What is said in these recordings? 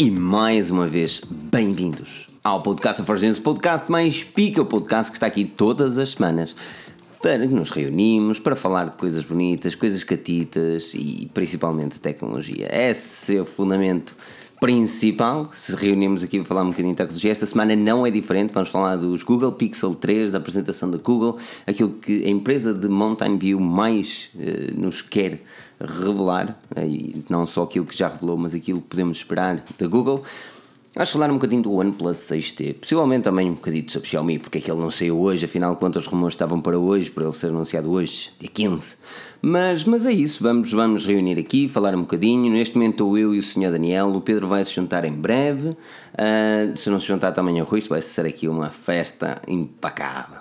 e mais uma vez, bem-vindos ao podcast Forgens, o podcast mais pica, o podcast que está aqui todas as semanas para que nos reunimos, para falar de coisas bonitas, coisas catitas e principalmente tecnologia. Esse é o fundamento principal. Se reunimos aqui para falar um bocadinho de tecnologia, esta semana não é diferente. Vamos falar dos Google Pixel 3, da apresentação da Google, aquilo que a empresa de Mountain View mais eh, nos quer revelar, eh, e não só aquilo que já revelou, mas aquilo que podemos esperar da Google. Vamos falar um bocadinho do OnePlus 6T, possivelmente também um bocadinho sobre Xiaomi, porque é que ele não saiu hoje, afinal quantos rumores estavam para hoje, para ele ser anunciado hoje, dia 15. Mas, mas é isso, vamos, vamos reunir aqui, falar um bocadinho. Neste momento estou eu e o Sr. Daniel, o Pedro vai se juntar em breve. Uh, se não se juntar também ao Rui, vai ser aqui uma festa impecável.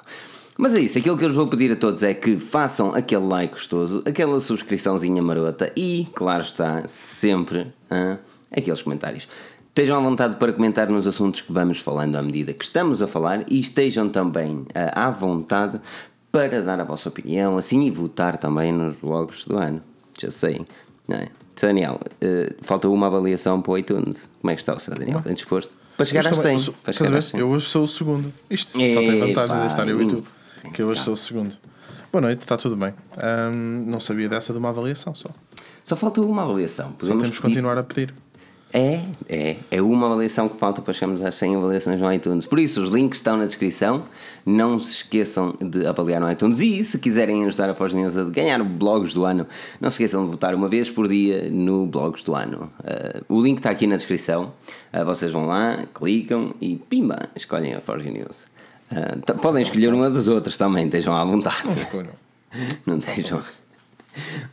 Mas é isso, aquilo que eu vos vou pedir a todos é que façam aquele like gostoso, aquela subscriçãozinha marota e, claro está, sempre aqueles comentários. Estejam à vontade para comentar nos assuntos que vamos falando à medida que estamos a falar e estejam também à vontade para dar a vossa opinião, assim e votar também nos blogs do ano. Já sei, é? Daniel, uh, falta uma avaliação para o iTunes. Como é que está o seu Daniel? Bem disposto? Para chegar às 100. Sou, para chegar às 100. Eu hoje sou o segundo. Isto só tem vantagem de estar no YouTube. Que eu hoje sou o segundo. Boa noite, está tudo bem. Um, não sabia dessa de uma avaliação só. Só falta uma avaliação. Podemos só temos que continuar a pedir. É, é. É uma avaliação que falta para chegarmos às 100 avaliações no iTunes. Por isso, os links estão na descrição. Não se esqueçam de avaliar no iTunes. E se quiserem ajudar a Foz News a ganhar blogs do ano, não se esqueçam de votar uma vez por dia no blogs do ano. Uh, o link está aqui na descrição. Uh, vocês vão lá, clicam e pimba, escolhem a Forge News. Uh, podem escolher uma das outras também, estejam à vontade. Não, não. não estejam.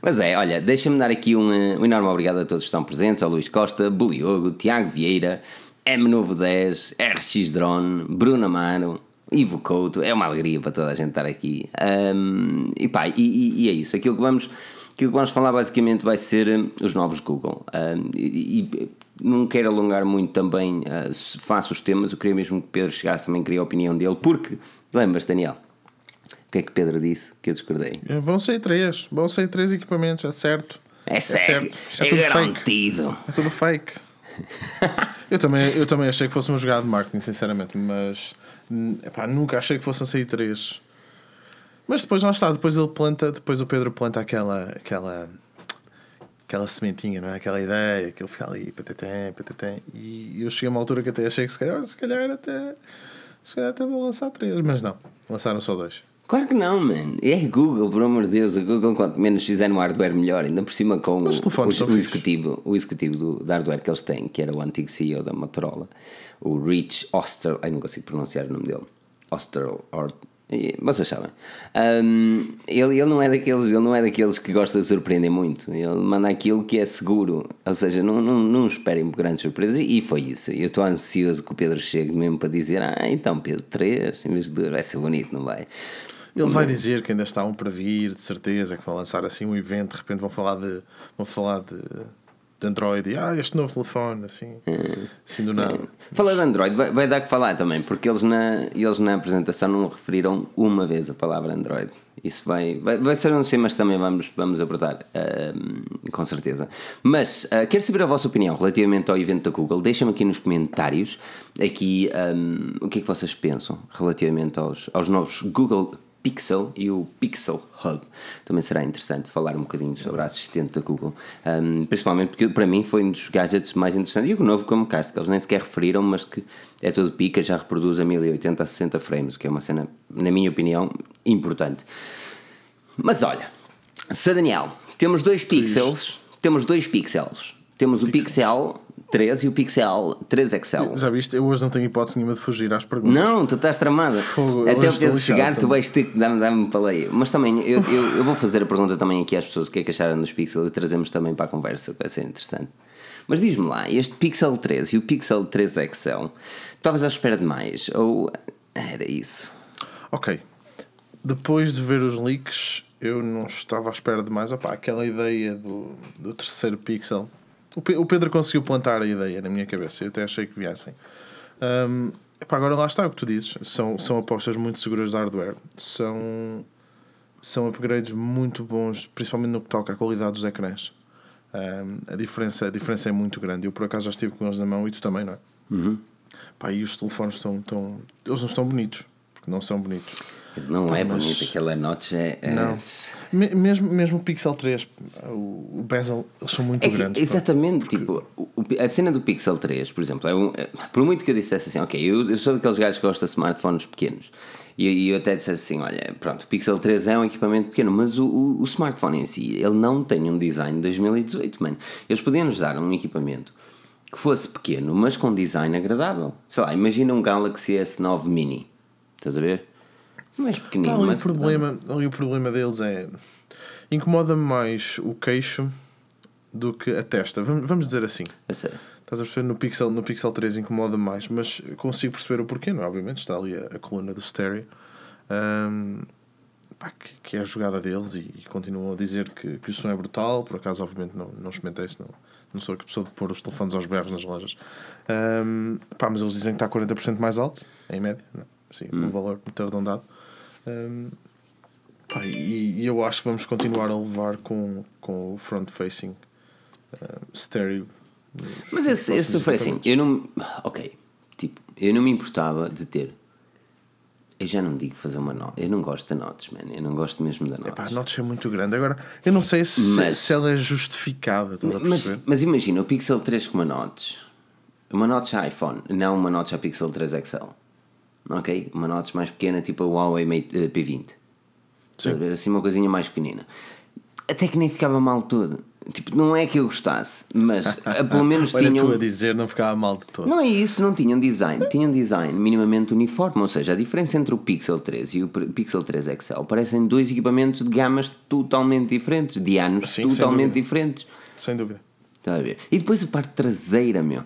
Mas é, olha, deixa-me dar aqui um, um, enorme obrigado a todos que estão presentes: ao Luís Costa, Buliogo, Tiago Vieira, M Novo 10, RX Drone, Bruno Amaro, Ivo Couto. É uma alegria para toda a gente estar aqui. Um, e pá, e, e, é isso. Aquilo que vamos. Aquilo que vamos falar basicamente vai ser hum, os novos Google. Um, e, e, não quero alongar muito também, uh, faço os temas, eu queria mesmo que Pedro chegasse também, queria a opinião dele, porque, lembras, Daniel, o que é que Pedro disse que eu discordei? É, vão ser três. Vão ser três equipamentos, é certo. É, é certo. É, é garantido. Fake. É tudo fake. eu, também, eu também achei que fosse uma jogada de marketing, sinceramente, mas epá, nunca achei que fossem sair três. Mas depois lá está, depois ele planta, depois o Pedro planta aquela, aquela, aquela sementinha, não é? Aquela ideia, que ele fica ali, patatém, patatém. E eu cheguei a uma altura que até achei que se calhar, se calhar até, se calhar até vou lançar três, mas não, lançaram só dois. Claro que não, man. É Google, por amor de Deus. A Google, quanto menos fizer no hardware, melhor. Ainda por cima com o, o, o, executivo, o executivo do, do hardware que eles têm, que era o antigo CEO da Motorola, o Rich Oster. Ai, não consigo pronunciar o nome dele. Oster, or, vocês sabem. Um, ele, ele, não é daqueles, ele não é daqueles que gosta de surpreender muito. Ele manda aquilo que é seguro. Ou seja, não, não, não esperem grandes surpresas. E foi isso. Eu estou ansioso que o Pedro chegue mesmo para dizer: Ah, então Pedro 3 em vez de 2 vai ser bonito, não vai? Ele vai dizer que ainda está um para vir, de certeza, que vão lançar assim um evento, de repente vão falar de, vão falar de, de Android e ah, este novo telefone, assim, hum. assim do nada. Hum. Fala de Android, vai, vai, dar que falar também, porque eles na, eles na apresentação não referiram uma vez a palavra Android. Isso vai, vai, vai ser um sim, mas também vamos, vamos abordar, uh, com certeza. Mas uh, quero saber a vossa opinião relativamente ao evento da Google. Deixem-me aqui nos comentários aqui um, o que é que vocês pensam relativamente aos, aos novos Google Pixel e o Pixel Hub. Também será interessante falar um bocadinho sobre a assistente da Google, um, principalmente porque para mim foi um dos gadgets mais interessantes. E o novo Chromecast, que eles nem sequer referiram, mas que é todo pica, já reproduz a 1080 a 60 frames, que é uma cena, na minha opinião, importante. Mas olha, se Daniel, temos dois pixels, temos dois pixels. Temos o Pixel 3 e o Pixel 3 XL. Já viste? Eu hoje não tenho hipótese nenhuma de fugir às perguntas. Não, tu estás tramada. Fogo, Até o Pedro chegar, tu vais ter que dar-me dar paleia. Mas também, eu, eu, eu, vou fazer a pergunta também aqui às pessoas o que é que acharam dos Pixel e trazemos também para a conversa, vai ser interessante. Mas diz-me lá, este Pixel 3 e o Pixel 3 XL, estavas à espera de mais? Ou era isso? Ok. Depois de ver os leaks, eu não estava à espera de mais. Opa, aquela ideia do, do terceiro Pixel o Pedro conseguiu plantar a ideia na minha cabeça. Eu até achei que viessem. Um, epá, agora lá está o que tu dizes. São, são apostas muito seguras de hardware. São, são upgrades muito bons, principalmente no que toca à qualidade dos ecrãs. Um, a, diferença, a diferença é muito grande. Eu por acaso já estive com eles na mão e tu também, não é? Uhum. Pá, e os telefones estão, estão. Eles não estão bonitos. Porque não são bonitos. Não Pá, é mas- bonito, aquela notch é. é- Não. Me- mesmo, mesmo o Pixel 3, o, bezel, eles são muito É que- grandes. exatamente, tipo, o- o- a cena do Pixel 3, por exemplo, é um- é- por muito que eu dissesse assim, ok, eu, eu sou daqueles gajos que gostam de smartphones pequenos, e eu, e eu até dissesse assim: olha, pronto, o Pixel 3 é um equipamento pequeno, mas o, o, o smartphone em si, ele não tem um design de 2018, mano. Eles podiam nos dar um equipamento que fosse pequeno, mas com design agradável. Sei lá, imagina um Galaxy S9 Mini, estás a ver? Mais pequenino, Pá, ali, mas o problema, ali o problema deles é. Incomoda-me mais o queixo do que a testa. Vamos, vamos dizer assim. A sério. Estás a perceber? No Pixel, no Pixel 3 incomoda mais, mas consigo perceber o porquê, não é? Obviamente está ali a, a coluna do stereo. Ahm, pá, que, que é a jogada deles e, e continuam a dizer que, que o som é brutal. Por acaso, obviamente, não, não experimentei isso, não, não sou a pessoa de pôr os telefones aos berros nas lojas. Ahm, pá, mas eles dizem que está 40% mais alto, em média, não é? Sim, um valor muito arredondado. Ahm, pá, e, e eu acho que vamos continuar a levar com, com o front-facing stereo. Mas esse, esse foi assim, eu não. Ok, tipo, eu não me importava de ter. Eu já não digo fazer uma nota. Eu não gosto da notas, man. Eu não gosto mesmo da Pá, notas. a nota é muito grande. Agora, eu não sei se, Mas- se ela é justificada. Estás a Mas, perceber? mas imagina, o Pixel 3 com uma notch. Uma notch iPhone, não uma notch a Pixel 3 XL. Ok? Uma notch mais pequena, tipo a Huawei Mate eh, P20. Estás a ver? Assim uma coisinha mais pequenina. Até que nem ficava mal todo. Tipo, não é que eu gostasse, mas eh, pelo menos Olha tinham. tu a dizer, não ficava mal de todo. Não é isso, não tinha um design, tinha um design minimamente uniforme, ou seja, a diferença entre o Pixel 3 e o Pixel 3 XL parecem dois equipamentos de gamas totalmente diferentes, de anos Sim, sem totalmente dúvida. diferentes. Sem dúvida. Está a ver? E depois a parte traseira, meu.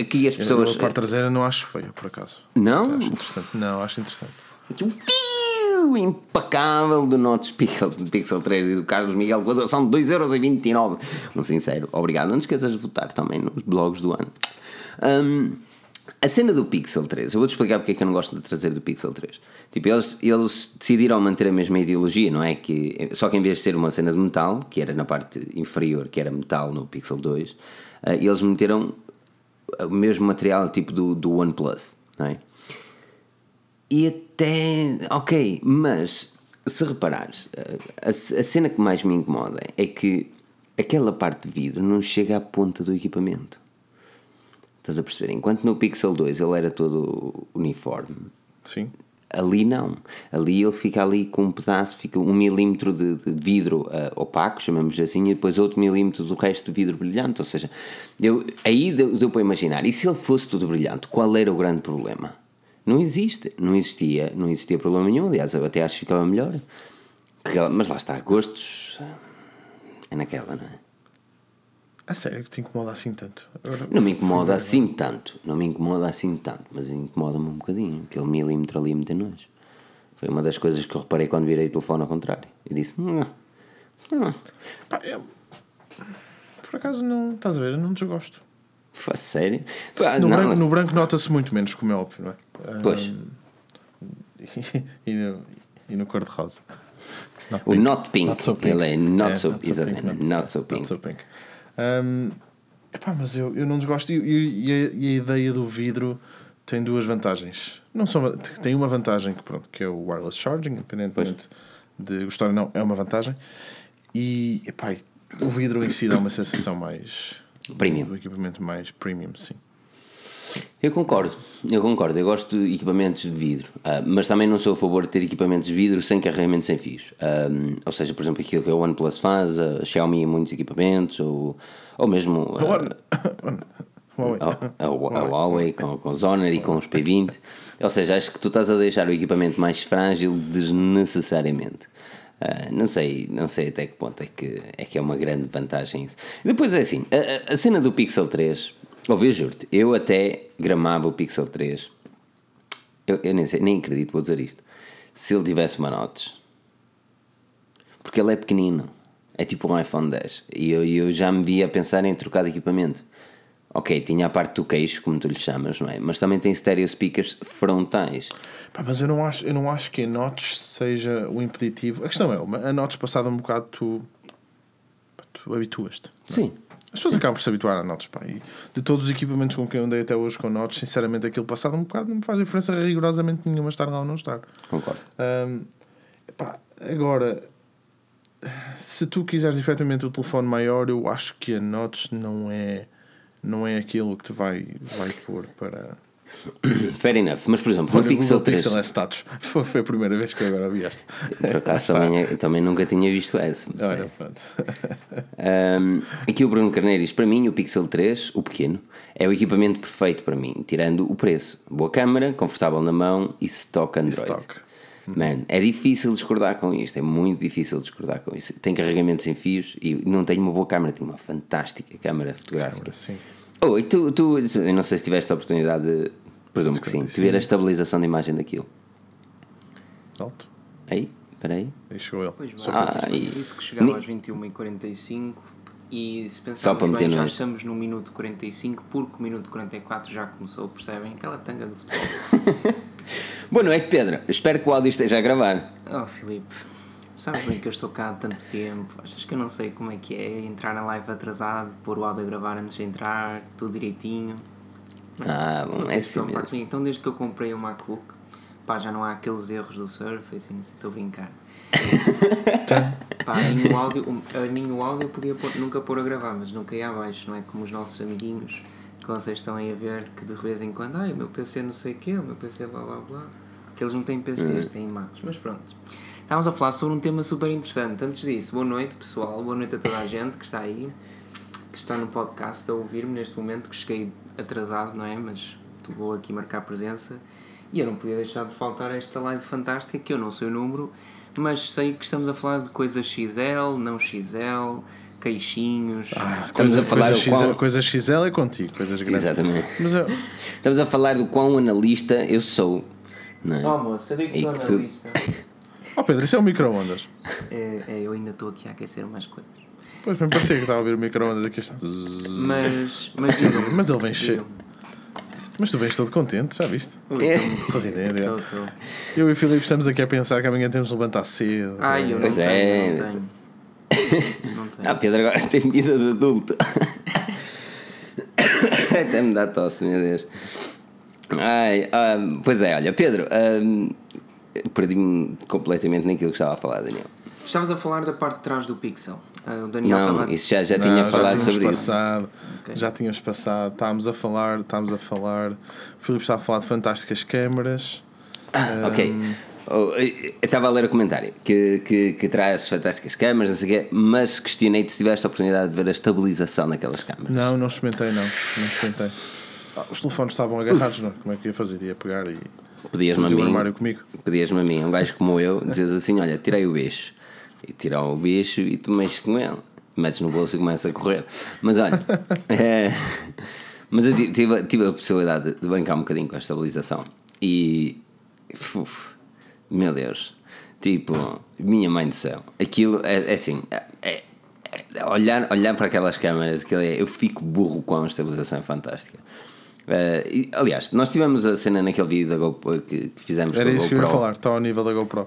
Aqui as pessoas. Eu, a parte traseira não acho feia, por acaso. Não? Acho interessante. Não, acho interessante. Aqui o fio impecável do Notch Pixel, Pixel 3 e do Carlos Miguel com a doação de 2,29€. Um sincero, obrigado. Não te esqueças de votar também nos blogs do ano. Hum, a cena do Pixel 3, eu vou-te explicar porque é que eu não gosto da traseira do Pixel 3. Tipo, eles, eles decidiram manter a mesma ideologia, não é? Que, só que em vez de ser uma cena de metal, que era na parte inferior, que era metal no Pixel 2, eh, eles meteram o mesmo material tipo do, do OnePlus, não é? E até. Ok, mas se reparares, a, a cena que mais me incomoda é que aquela parte de vidro não chega à ponta do equipamento. Estás a perceber? Enquanto no Pixel 2 ele era todo uniforme, Sim. ali não. Ali ele fica ali com um pedaço, fica um milímetro de, de vidro ah, opaco, chamamos assim, e depois outro milímetro do resto de vidro brilhante. Ou seja, eu, aí deu, deu para imaginar. E se ele fosse tudo brilhante, qual era o grande problema? Não existe, não existia, não existia problema nenhum. Aliás, eu até acho que ficava melhor. Mas lá está, gostos é naquela, não é? A sério que te incomoda assim tanto. Agora, Não me incomoda assim tanto, não me incomoda assim tanto, mas incomoda-me um bocadinho. Aquele milímetro ali a meter nojo. Foi uma das coisas que eu reparei quando virei o telefone ao contrário. E disse: "Hum, hum, pá, eu- por acaso não. Estás a ver? Eu não desgosto. foi sério? Pá, No não, branco, mas- no branco nota-se muito menos, como é óbvio, não é? Pois, e, no, e no cor-de-rosa. Not o pink. not pink. Not so pink. Ele é not É, so, not so exatamente, pink, not so pink. Not so pink. Um, epá, mas eu, eu não desgosto. E, e- a, e a ideia do vidro tem duas vantagens. Não são, tem uma vantagem que, pronto, que é o wireless charging, independentemente de gostar ou não, é uma vantagem. E epá, o vidro em si dá uma sensação mais. Premium. Do equipamento mais premium, sim. Eu concordo, eu concordo. Eu gosto de equipamentos de vidro, ah, mas também não sou a favor de ter equipamentos de vidro sem carregamento sem fios. Ah, ou seja, por exemplo, aquilo que a OnePlus faz, a Xiaomi em muitos equipamentos, ou, ou mesmo ah, Huawei. a, a, a Huawei com, com os Honor e com os P20. Ou seja, acho que tu estás a deixar o equipamento mais frágil desnecessariamente. Ah, não sei, não sei até que ponto é que é que é uma grande vantagem isso. Depois é assim, a, a- a cena do Pixel 3, ouvi, eu juro-te, eu até gramava o Pixel 3. Eu, eu nem, sei, nem acredito, vou dizer isto. Se ele tivesse uma notch, porque ele é pequenino, é tipo um iPhone 10. E eu, eu já me via a pensar em trocar de equipamento. Ok, tinha a parte do queixo, como tu lhe chamas, não é? Mas também tem stereo speakers frontais. Pá, mas eu não, acho, eu não acho que a notch seja o impeditivo. A questão é, a notch passada um bocado tu, tu tu habituas-te. Sim. As pessoas acabam por se habituar a notas, pá. E de todos os equipamentos com quem eu andei até hoje com notas, sinceramente, aquilo passado um bocado não me faz diferença rigorosamente nenhuma estar lá ou não estar. Concordo. Hum, pá, agora, se tu quiseres efetivamente o telefone maior, eu acho que a Notch não é, não é aquilo que te vai, vai pôr para. Fair enough. Mas, por exemplo, no Olha, Pixel Google 3. Pixel é status. Foi, foi a primeira vez que eu agora vi esta. Por acaso também, é- também nunca tinha visto essa. Olha, é. pronto. Um, aqui o Bruno Carneiro diz: para mim, o Pixel 3, o pequeno, é o equipamento perfeito para mim, tirando o preço. Boa câmera, confortável na mão e stock Android. stock. Man, é difícil discordar com isto, é muito difícil discordar com isto. Tem carregamento sem fios e não tenho uma boa câmera, tenho uma fantástica câmera fotográfica. Sim. Oh, e tu, tu, eu não sei se tiveste a oportunidade de, presumo que sim, de ver a estabilização da imagem daquilo. Alto. Aí, espera aí. Aí chegou ele. Pois bem, Só Ah, e- disse que chegava Ni- às 21h45 e se pensarmos bem, já nojo. estamos no minuto 45 porque o minuto 44 já começou, percebem? Aquela tanga do futebol. Boa noite, Pedro. Espero que o áudio esteja a gravar. Oh Filipe, sabes bem que eu estou cá há tanto tempo, achas que eu não sei como é que é entrar na live atrasado, pôr o áudio a gravar antes de entrar, tudo direitinho. Ah, bom, é Não tens assim mesmo. Então desde que eu comprei o MacBook, pá, já não há aqueles erros do Surface, assim, estou a brincar. Pá, a mim o áudio, a mim o áudio eu podia pôr- nunca pôr a gravar, mas nunca ia abaixo, não é como os nossos amiguinhos que vocês estão aí a ver que de vez em quando, ai, o meu PC não sei o quê, o meu PC blá blá blá. Que eles não têm PCs, têm Macs, mas pronto. Estávamos a falar sobre um tema super interessante. Antes disso, boa noite pessoal, boa noite a toda a gente que está aí, que está no podcast a ouvir-me neste momento, que cheguei atrasado, não é? Mas tu vou aqui marcar presença. E eu não podia deixar de faltar a esta live fantástica, que eu não sei o número, mas sei que estamos a falar de coisas XL, não XL, queixinhos. Ah, Estamos coisa, a falar coisa, o XL, qual- coisa XL é contigo, coisas grandes. Exatamente. Mas eu, Estamos a falar do quão analista eu sou. Não é? Oh moço, eu digo que estou na tu- oh Pedro, isso é um micro-ondas. É, é, eu ainda estou aqui a aquecer mais coisas. Pois me parecia que estava a ouvir o micro-ondas aqui. Está. Mas, mas digam Mas ele vem cheio. Mas tu vens todo contente, já viste? Sorridente. é. Estou, estou. Eu e o Filipe estamos aqui a pensar que amanhã temos de levantar cedo. Ai, eu não Pois tenho, é, não pois tenho. Não tenho. Ah, Pedro agora tem vida de adulto. Até me dá tosse, meu Deus. Ai, ah, pois é, olha, Pedro, ah, perdi-me completamente naquilo que estava a falar, Daniel. Estavas a falar da parte de trás do Pixel. Ah, o Daniel Não, estava. isso já, já Não, tinha falado tínhamos sobre isso. passado, Ok. Já tínhamos passado, estávamos a falar, estávamos a falar. O Filipe está a falar de fantásticas câmaras. Ah, ok. Oh, eu estava a ler o comentário que, que, que traz fantásticas câmaras, não sei o quê, mas questionei-te se tiveste a oportunidade de ver a estabilização naquelas câmaras. Não, não experimentei, não. Não experimentei. Ah, os telefones estavam agarrados, não? Como é que ia fazer? Ia pegar e Pedias-me a mim, armário comigo. pedias-me a mim, um gajo como eu, dizes assim: Olha, tirei o bicho. E tirar o bicho e tu mexes com ele. Metes no bolso e começa a correr. Mas olha, é, mas eu ti- tive, tive a possibilidade de brincar um bocadinho com a estabilização. E. uf, meu Deus. Tipo, minha mãe do céu. Aquilo é, é assim. É, é- é- olhar, olhar para aquelas câmaras, aquilo é, eu fico burro com a estabilização é fantástica. Eh, e, aliás, nós tivemos a cena naquele vídeo da GoPro que, que fizemos Era com a isso que eu ia GoPro. falar, está ao nível da GoPro.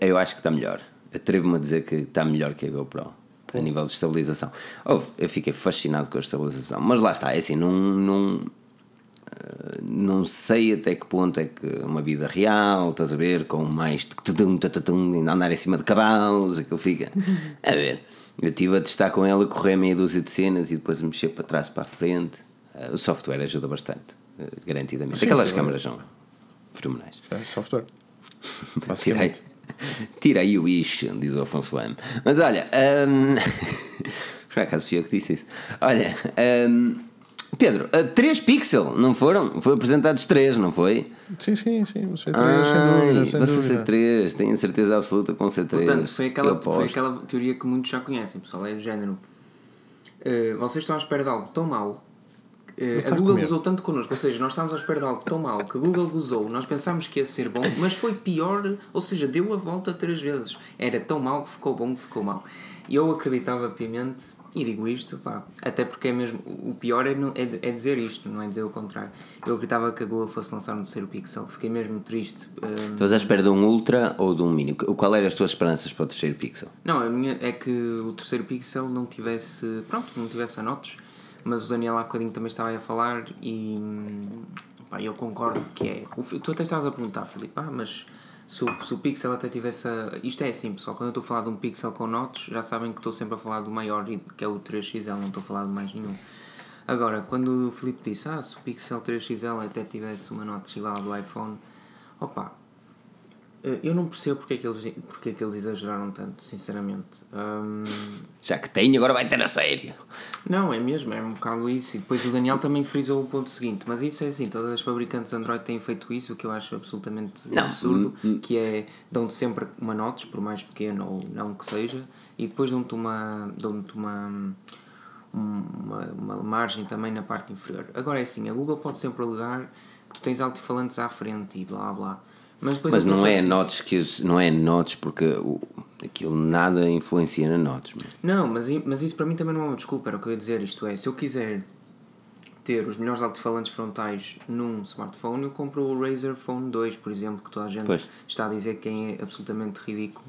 Eu acho que está melhor. Atrevo-me a dizer que está melhor que a GoPro a nível de estabilização. Houve, eu fiquei fascinado com a estabilização, mas lá está, é assim, não, não, eh, não sei até que ponto é que uma vida real, estás a ver, com mais andar em cima de cavalos, aquilo fica. A ver, eu estive a testar com ela, correr meia dúzia de cenas e depois mexer para trás para a frente. Eh, O software ajuda bastante, eh, garantidamente. Sim, Aquelas eu- câmaras são fenomenais. É software. Tirei. Tira aí o bicho, diz o Afonso M. Mas olha, hum, por acaso fui eu que disse isso. Olha, hum, Pedro, 3 pixel, não foram? Foi apresentados 3, não foi? Sim, sim, sim. O C3, sem Ai, dúvida, sem você dúvida. C3, tenho certeza absoluta com C3. Portanto, foi aquela, foi aquela teoria que muitos já conhecem, pessoal. É do género. eh, vocês estão à espera de algo tão mau. Eh, a a Google comer. gozou tanto connosco, ou seja, nós estávamos à espera de algo tão mau que a Google gozou, nós pensámos que ia ser bom, mas foi pior, ou seja, deu a volta três vezes. Era tão mau que ficou bom que ficou mau. E eu acreditava piamente E digo isto, pá, até porque é mesmo. O pior é, é, é dizer isto, não é dizer o contrário. Eu acreditava que a Google fosse lançar um terceiro Pixel, fiquei mesmo triste. hum, Estavas à espera de um Ultra ou de um Mini? Qual eram as tuas esperanças para o terceiro Pixel? Não, a minha é que o terceiro Pixel não tivesse. Pronto, não tivesse anotes, mas o Daniel há bocadinho também estava aí a falar e. Pá, eu concordo que é. o tu até estavas a perguntar, Filipe, ah, mas se o, se o Pixel até tivesse. A, isto é assim, pessoal, quando eu estou a falar de um Pixel com notes, já sabem que estou sempre a falar do maior, que é o 3XL, não estou a falar de mais nenhum. Agora, quando o Filipe disse, ah, se o Pixel 3XL até tivesse uma nota igual à do iPhone, opa, eu não percebo porque é que eles, porque é que eles exageraram tanto, sinceramente. Hum, Já que tem, agora vai ter a sério. não, é mesmo, é um bocado isso. E depois o Daniel também frisou o ponto seguinte, mas isso é assim, todas as fabricantes Android têm feito isso, o que eu acho absolutamente Não, absurdo, que é dão-te sempre uma notes, por mais pequeno ou não que seja, e depois dão-te uma. dão-te uma uma, uma margem também na parte inferior. Agora é assim, a Google pode sempre alegar que tu tens altifalantes à frente e blá blá. Mas, Mas não é assim, notes que não é notes porque o, aquilo nada influencia na notes. mano. Não, mas, mas isso para mim também não é uma desculpa, era o que eu ia dizer. Isto é, se eu quiser ter os melhores altifalantes frontais num smartphone, eu compro o Razer Phone 2, por exemplo, que toda a gente Pois. está a dizer que é absolutamente ridículo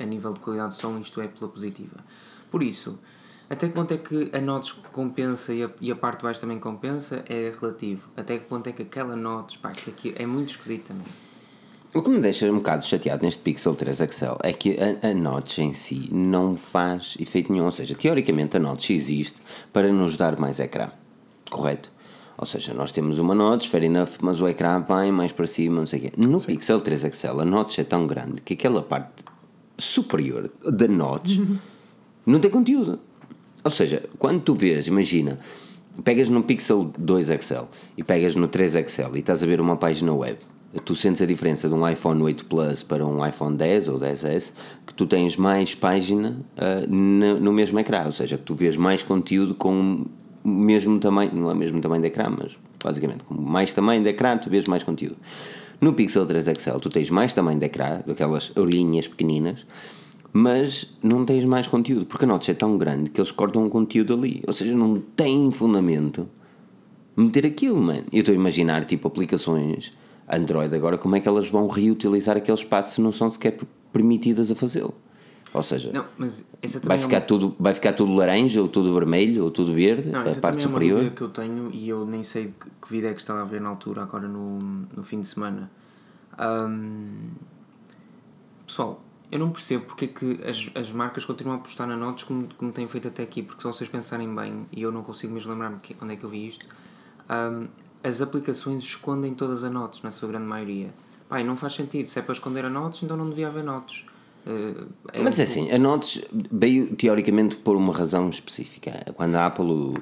a nível de qualidade de som, isto é pela positiva. Por isso, até que ponto é que a Notes compensa e a, e a parte de baixo também compensa é relativo. Até que ponto é que aquela Notes, pá, que é muito esquisito também. O que me deixa um bocado chateado neste Pixel 3 XL é que a, a notch em si não faz efeito nenhum. Ou seja, teoricamente a notch existe para nos dar mais ecrã. Correto? Ou seja, nós temos uma notch, fair enough, mas o ecrã vai mais para cima, não sei o quê. No Pixel 3 XL a notch é tão grande que aquela parte superior da notch não tem conteúdo. Ou seja, quando tu vês, imagina, pegas no Pixel 2 XL e pegas no 3 XL e estás a ver uma página web, tu sentes a diferença de um iPhone 8 Plus para um iPhone 10 ou 10S, que tu tens mais página ah, no, no mesmo ecrã, ou seja, tu vês mais conteúdo com o mesmo tamanho, não é o mesmo tamanho de ecrã, mas basicamente com mais tamanho de ecrã tu vês mais conteúdo. No Pixel 3 XL tu tens mais tamanho de ecrã, aquelas orelhinhas pequeninas, mas não tens mais conteúdo, porque a notch é tão grande que eles cortam o conteúdo ali. Ou seja, não tem fundamento meter aquilo, mano. Eu estou a imaginar, tipo, aplicações Android agora, como é que elas vão reutilizar aquele espaço se não são sequer permitidas a fazê-lo. Ou seja, Não, vai também ficar, é uma... tudo, vai ficar tudo laranja, ou tudo vermelho, ou tudo verde, Não, a parte também é uma superior. dúvida que eu tenho e eu nem sei que, vídeo é que estava a ver na altura, agora no, no fim de semana. Ahm, pessoal, eu não percebo porque é que as, as marcas continuam a apostar na Notes como, como têm feito até aqui, porque se vocês pensarem bem, e eu não consigo mesmo lembrar-me onde é que eu vi isto, ahm, as aplicações escondem todas as notas, na sua grande maioria. Pai, não faz sentido. Se é para esconder a notas, então não devia haver notas. Eh, é Mas um é assim, a Notes veio teoricamente por uma razão específica. Quando a Apple o,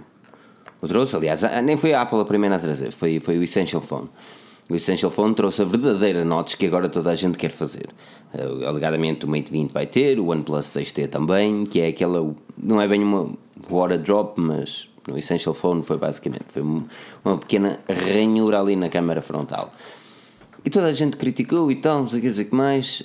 o trouxe, aliás, nem foi a Apple a primeira a trazer, foi, foi o Essential Phone. O Essential Phone trouxe a verdadeira Notes que agora toda a gente quer fazer. Eh, alegadamente o Mate 20 vai ter, o OnePlus 6T também, que é aquela. Não é bem uma water drop, mas no Essential Phone foi basicamente foi um- uma pequena ranhura ali na câmara frontal. E toda a gente criticou e tal, não sei o que dizer que mais.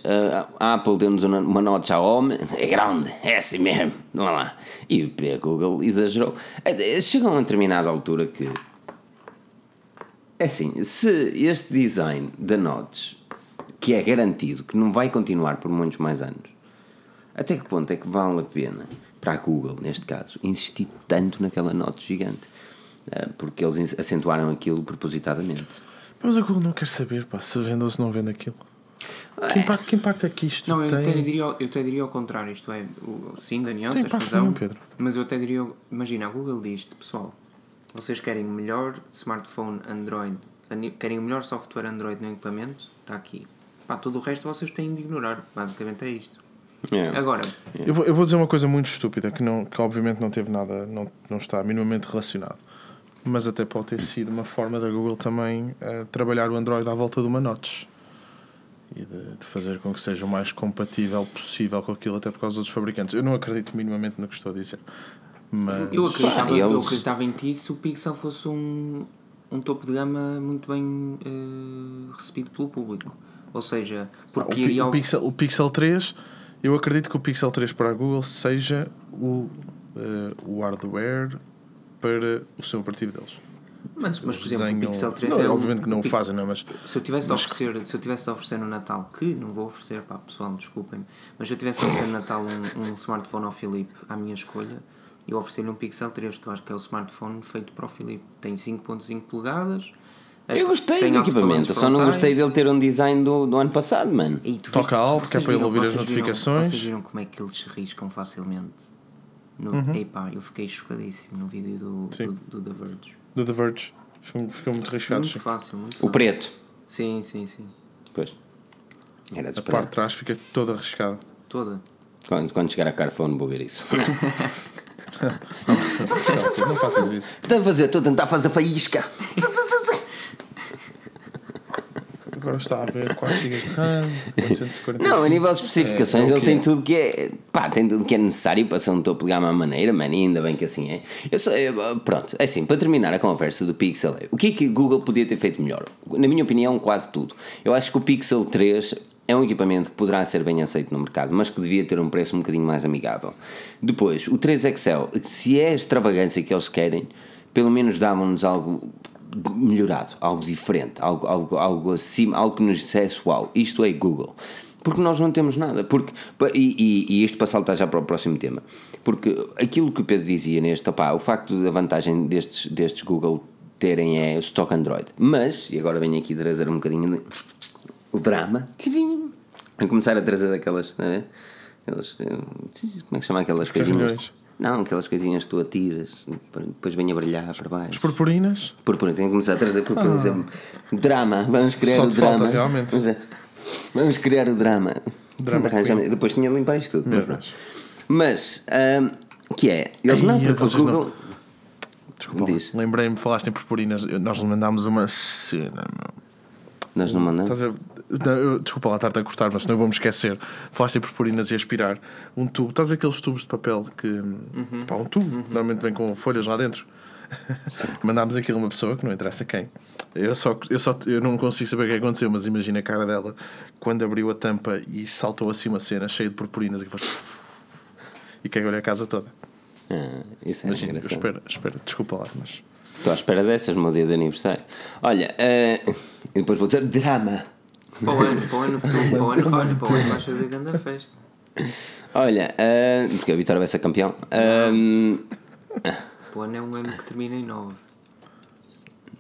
A Apple deu-nos uma, uma nota ao homem, é grande, é assim mesmo, não é lá. E a Google exagerou. Eh, Chega a uma determinada altura que. É assim, se este design da Notes, que é garantido, que não vai continuar por muitos mais anos, até que ponto é que vale a pena, para a Google neste caso, insistir tanto naquela Note gigante? Ah, Porque eles acentuaram aquilo propositadamente. Mas a Google não quer saber pá, se vende ou se não vende aquilo. Que impacto, que impacto é que isto Não, eu tem? até, diria, eu até diria ao contrário, isto é, o- sim, Daniel, Tem tens impacto razão, nenhum, Pedro. mas eu até diria, imagina, a Google diz pessoal, vocês querem o melhor smartphone Android, querem o melhor software Android no equipamento, está aqui. Pá, todo o resto vocês têm de ignorar, basicamente é isto. É. Agora, Eu vou, eu vou dizer uma coisa muito estúpida que, não, que obviamente não teve nada, não, não está minimamente relacionado. Mas até pode ter sido uma forma da Google também eh, trabalhar o Android à volta de uma Notch e de, de fazer com que seja o mais compatível possível com aquilo, até por causa dos outros fabricantes. Eu não acredito minimamente no que estou a dizer. Mas eu acreditava, eu acreditava em ti se o Pixel fosse um, um topo de gama muito bem eh, recebido pelo público. Ou seja, o, porque Pi- iria o ao- Pixel, o Pixel 3, eu acredito que o Pixel 3 para a Google seja o, eh, o hardware para o sistema operativo deles. Mas, mas por exemplo, Desenham- o Pixel 3 não, é um- Obviamente que não o fazem, não, mas Se eu tivesse a oferecer, se eu tivesse a oferecer no Natal, que não vou oferecer, pá, pessoal, desculpem-me, mas se eu tivesse a oferecer no Natal um, um smartphone ao Filipe à minha escolha, eu oferecer-lhe um Pixel 3, que eu acho que é o smartphone feito para o Filipe. Tem 5.5 polegadas. Eu gostei do equipamento, só não gostei dele ter um design do, do ano passado, mano. E tu Toca viste- alto, que é para ele ouvir as vocês viram- notificações. vocês viram como é que eles se riscam facilmente? No, Epá, eu fiquei chocadíssimo no vídeo do, Uhum. Sim. do, do The Verge. do The Verge ficam, ficam muito arriscados. Muito fácil, muito O fácil. preto. Sim, sim, sim. Pois. Era A parte de trás fica toda arriscada. Toda. Quando, quando chegar a Carphone vou ver isso. Não faças isso. Está a fazer, estou a tentar fazer faísca. Agora está a ver 4 GB de RAM, 440 Não, a nível de especificações, É, é ele tem é. tudo que é. Pá, tem tudo que é necessário para ser um topo de gama à maneira, mano, e ainda bem que assim é. Eu só, eu, pronto, é assim, para terminar a conversa do Pixel, o que é que o Google podia ter feito melhor? Na minha opinião, quase tudo. Eu acho que o Pixel 3 é um equipamento que poderá ser bem aceito no mercado, mas que devia ter um preço um bocadinho mais amigável. Depois, o 3 XL, se é a extravagância que eles querem, pelo menos davam-nos algo melhorado, algo diferente, algo, algo, algo acima, algo que nos dissesse uau, isto é Google. Porque nós não temos nada. Porque, e, e, e isto para saltar já para o próximo tema. Porque aquilo que o Pedro dizia neste, opá, o facto da vantagem destes, destes Google terem é o stock Android. Mas, e agora venho aqui trazer um bocadinho de, o drama, a começar a trazer aquelas, a ver? Aquelas, eh, como é que chama aquelas coisinhas? carrilhões. Não, aquelas coisinhas que tu atiras, depois vem a brilhar para baixo. As purpurinas, Purpurina, tem que começar a trazer purpurina. Drama, vamos criar Só o te falta, drama. realmente. Vamos, vamos criar o drama. Drama Depois tinha de limpar isto tudo. Mas, mas ahm, que é, eles Ai, não, Google. desculpa, lembrei-me, falaste em purpurinas, nós mandámos uma cena. Nós não mandamos. Não, eu- desculpa lá estar-te a cortar, mas senão eu vou-me esquecer. Falaste em purpurinas e aspirar um tubo. Estás aqueles tubos de papel que. Pá, um tubo, normalmente vem com folhas lá dentro. Mandámos aquilo a uma pessoa que não interessa quem. Eu só, eu só eu não consigo saber o que aconteceu, mas imagina a cara dela quando abriu a tampa e saltou assim uma cena cheia de purpurinas e que faz. E cagou-lhe a casa toda. Ah, isso é Imagina, engraçado. espero, espero, desculpa lá, mas. Estou à espera dessas, no meu dia de aniversário. Olha, ah, e depois vou dizer drama. Para o ano, para o ano que tu, para o ano, olha, para o ano vais fazer grande festa. Olha, ah, porque a Vitória vai ser campeão. Ah, Para o ano é um ano que termina em 9.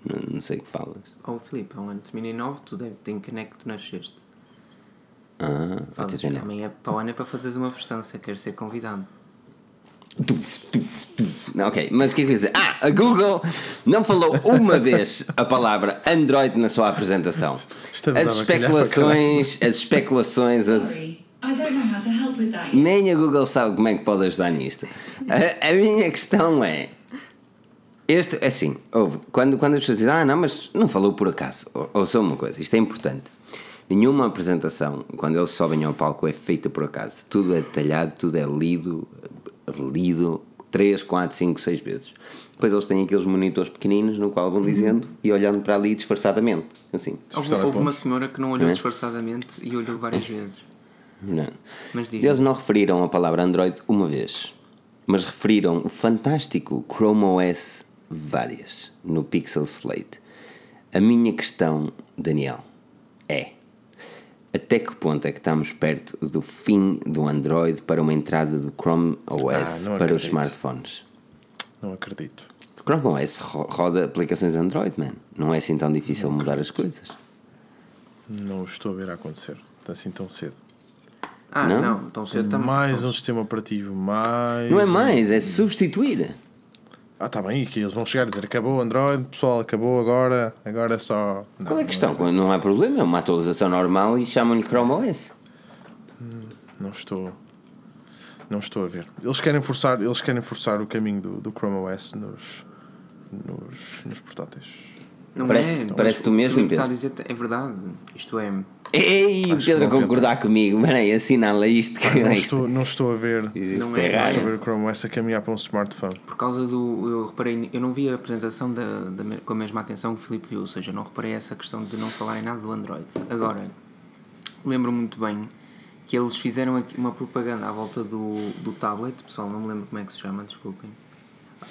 não, não sei o que falas. Oh Filipe, é um ano que termina em 9, tu deve, tem que que tu nasceste. Ah, Fazes, amanhã, para o ano é para fazeres uma festança, quero ser convidado. Não, ok, mas o que é que dizer? Ah, a Google não falou uma vez a palavra Android na sua apresentação. Estamos As especulações, as especulações, as... Sorry, I don't know how to help with that. nem a Google sabe como é que pode ajudar nisto. A, a minha questão é. Este, é assim, houve, quando, quando as pessoas dizem, ah, não, mas não falou por acaso. Ou, ouçam uma coisa, isto é importante. Nenhuma apresentação, quando eles sobem ao palco, é feita por acaso. Tudo é detalhado, tudo é lido, lido 3, 4, 5, 6 vezes. Depois eles têm aqueles monitores pequeninos no qual vão dizendo e olhando para ali disfarçadamente. Assim. Houve, houve uma senhora que não olhou É? disfarçadamente e olhou várias vezes. Não. Mas. Eles não referiram a palavra Android uma vez, mas referiram o fantástico Chrome OS várias no Pixel Slate. A minha questão, Daniel, é até que ponto é que estamos perto do fim do Android para uma entrada do Chrome OS Ah, não para os acredito. smartphones? Não acredito. O Chrome OS ro- roda aplicações Android, man. Não é assim tão difícil mudar as coisas. Não estou a ver a acontecer. Está assim tão cedo. Ah, Não? não, então cedo também. Mais um sistema operativo, mais. Não é um- mais, é substituir. Ah, está bem, que eles vão chegar a dizer acabou o Android, pessoal, acabou agora, agora é só. Não, Qual é a questão? Não há problema, é uma atualização normal e chamam-lhe Chrome OS. Não estou. Não estou a ver. Eles querem forçar, eles querem forçar o caminho do, do Chrome OS nos, nos, nos portáteis. Não Parece- é, parece tu o mesmo, Pedro. está a dizer, é verdade. Isto é, Ei, Acho que Pedro, a concordar comigo. Peraí, assinala isto que Não isto, estou, não estou a ver. isto Não é, é, Não estou a ver o Chrome OS a caminhar para um smartphone. por causa do. Eu reparei, eu não vi a apresentação da, da, me- com a mesma atenção que o Filipe viu, ou seja, não reparei essa questão de não falarem nada do Android. Agora, lembro muito bem que eles fizeram aqui uma propaganda à volta do, do tablet, pessoal, não me lembro como é que se chama, desculpem.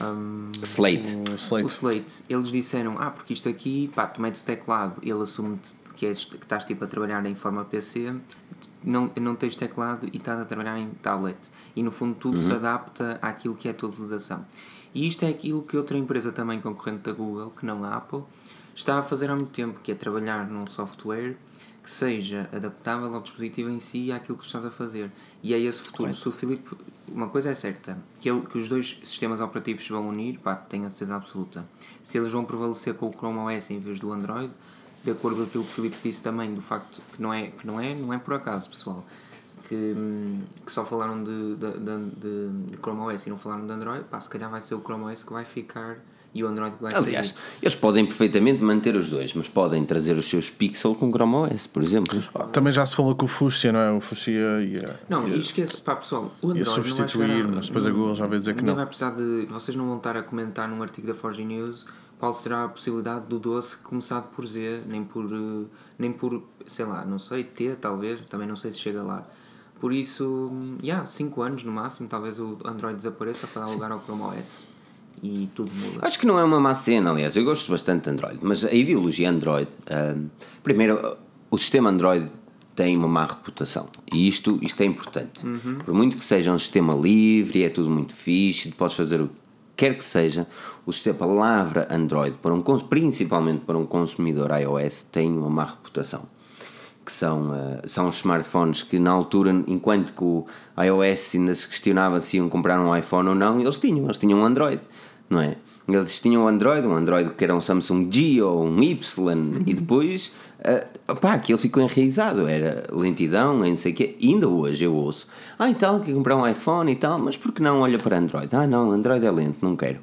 Um, Slate. O o Slate. Slate, eles disseram, ah, porque isto aqui, pá, tu metes o teclado, ele assume que, és, que estás tipo a trabalhar em forma PC, não, não tens teclado e estás a trabalhar em tablet. E no fundo tudo se adapta àquilo que é a tua utilização. E isto é aquilo que outra empresa também concorrente da Google, que não a Apple, está a fazer há muito tempo, que é trabalhar num software que seja adaptável ao dispositivo em si e àquilo que estás a fazer. E é esse o futuro. Se o Filipe, uma coisa é certa, que, ele, que os dois sistemas operativos vão unir, pá, tenho a certeza absoluta. Se eles vão prevalecer com o Chrome OS em vez do Android, de acordo com aquilo que o Filipe disse também, do facto que não é, que não é, não é por acaso, pessoal. Que, que só falaram de, de, de- de Chrome OS e não falaram de Android, pá, se calhar vai ser o Chrome OS que vai ficar e o Android vai Aliás, sair. eles podem perfeitamente manter os dois, mas podem trazer os seus Pixel com Chrome OS, por exemplo. Ah, Também já se falou com o Fuxia, não é? O Fuxia ia, Não, ia, e esquece, pá pessoal, o ia Android não vai substituir, chegar a- mas depois a Google já veio dizer que ninguém não. vai precisar de. Vocês não vão estar a comentar num artigo da Forge News qual será a possibilidade do doce começar por Z, nem por. eh, nem por. sei lá, não sei, T talvez, também não sei se chega lá. Por isso, já, 5 anos no máximo, talvez o Android desapareça para dar lugar ao Chrome OS. E tudo muda. Acho que não é uma má cena, aliás, eu gosto bastante de Android, mas a ideologia Android, ahm, primeiro, o sistema Android tem uma má reputação. E isto, isto é importante. Por muito que seja um sistema livre, é tudo muito fixe, podes fazer o que quer que seja, o sistema, a palavra Android, para um, principalmente para um consumidor iOS, tem uma má reputação. Que são, eh, são os smartphones que na altura, enquanto que o iOS ainda se questionava se iam comprar um iPhone ou não, eles tinham, eles tinham um Android, não é? Eles tinham um Android, um Android que era um Samsung G ou um Y, e depois, uh, pá, aquilo ficou enraizado, era lentidão, nem sei o quê, e ainda hoje eu ouço, ah e tal, quer comprar um iPhone e tal, mas por que não olha para Android? Ah não, Android é lento, não quero.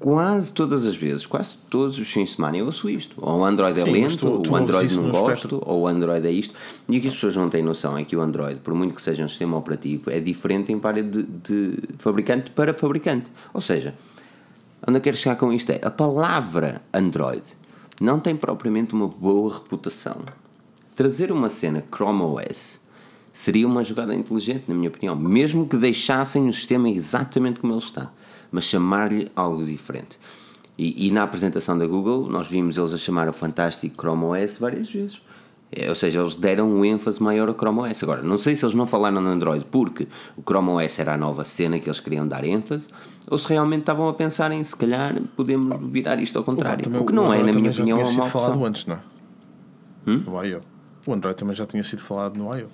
Quase todas as vezes, quase todos os fins de semana eu ouço isto. Ou o Android é Sim, lento, tu- tu o ouves Android não gosto, espectro. ou o Android é isto. E o que as pessoas não têm noção é que o Android, por muito que seja um sistema operativo, é diferente em para de, de fabricante para fabricante. Ou seja, onde eu quero chegar com isto é a palavra Android não tem propriamente uma boa reputação. Trazer uma cena Chrome OS seria uma jogada inteligente, na minha opinião, mesmo que deixassem o sistema exatamente como ele está, mas chamar-lhe algo diferente. E, e na apresentação da Google, nós vimos eles a chamar o fantástico Chrome OS várias vezes. É, ou seja, eles deram um ênfase maior ao Chrome OS. Agora, não sei se eles não falaram no Android porque o Chrome OS era a nova cena que eles queriam dar ênfase, ou se realmente estavam a pensar em se calhar podemos virar isto ao contrário. Também o que não é, Android na minha também já opinião, tinha uma sido falado opção. antes, não é? No I.O. O Android também já tinha sido falado no I.O.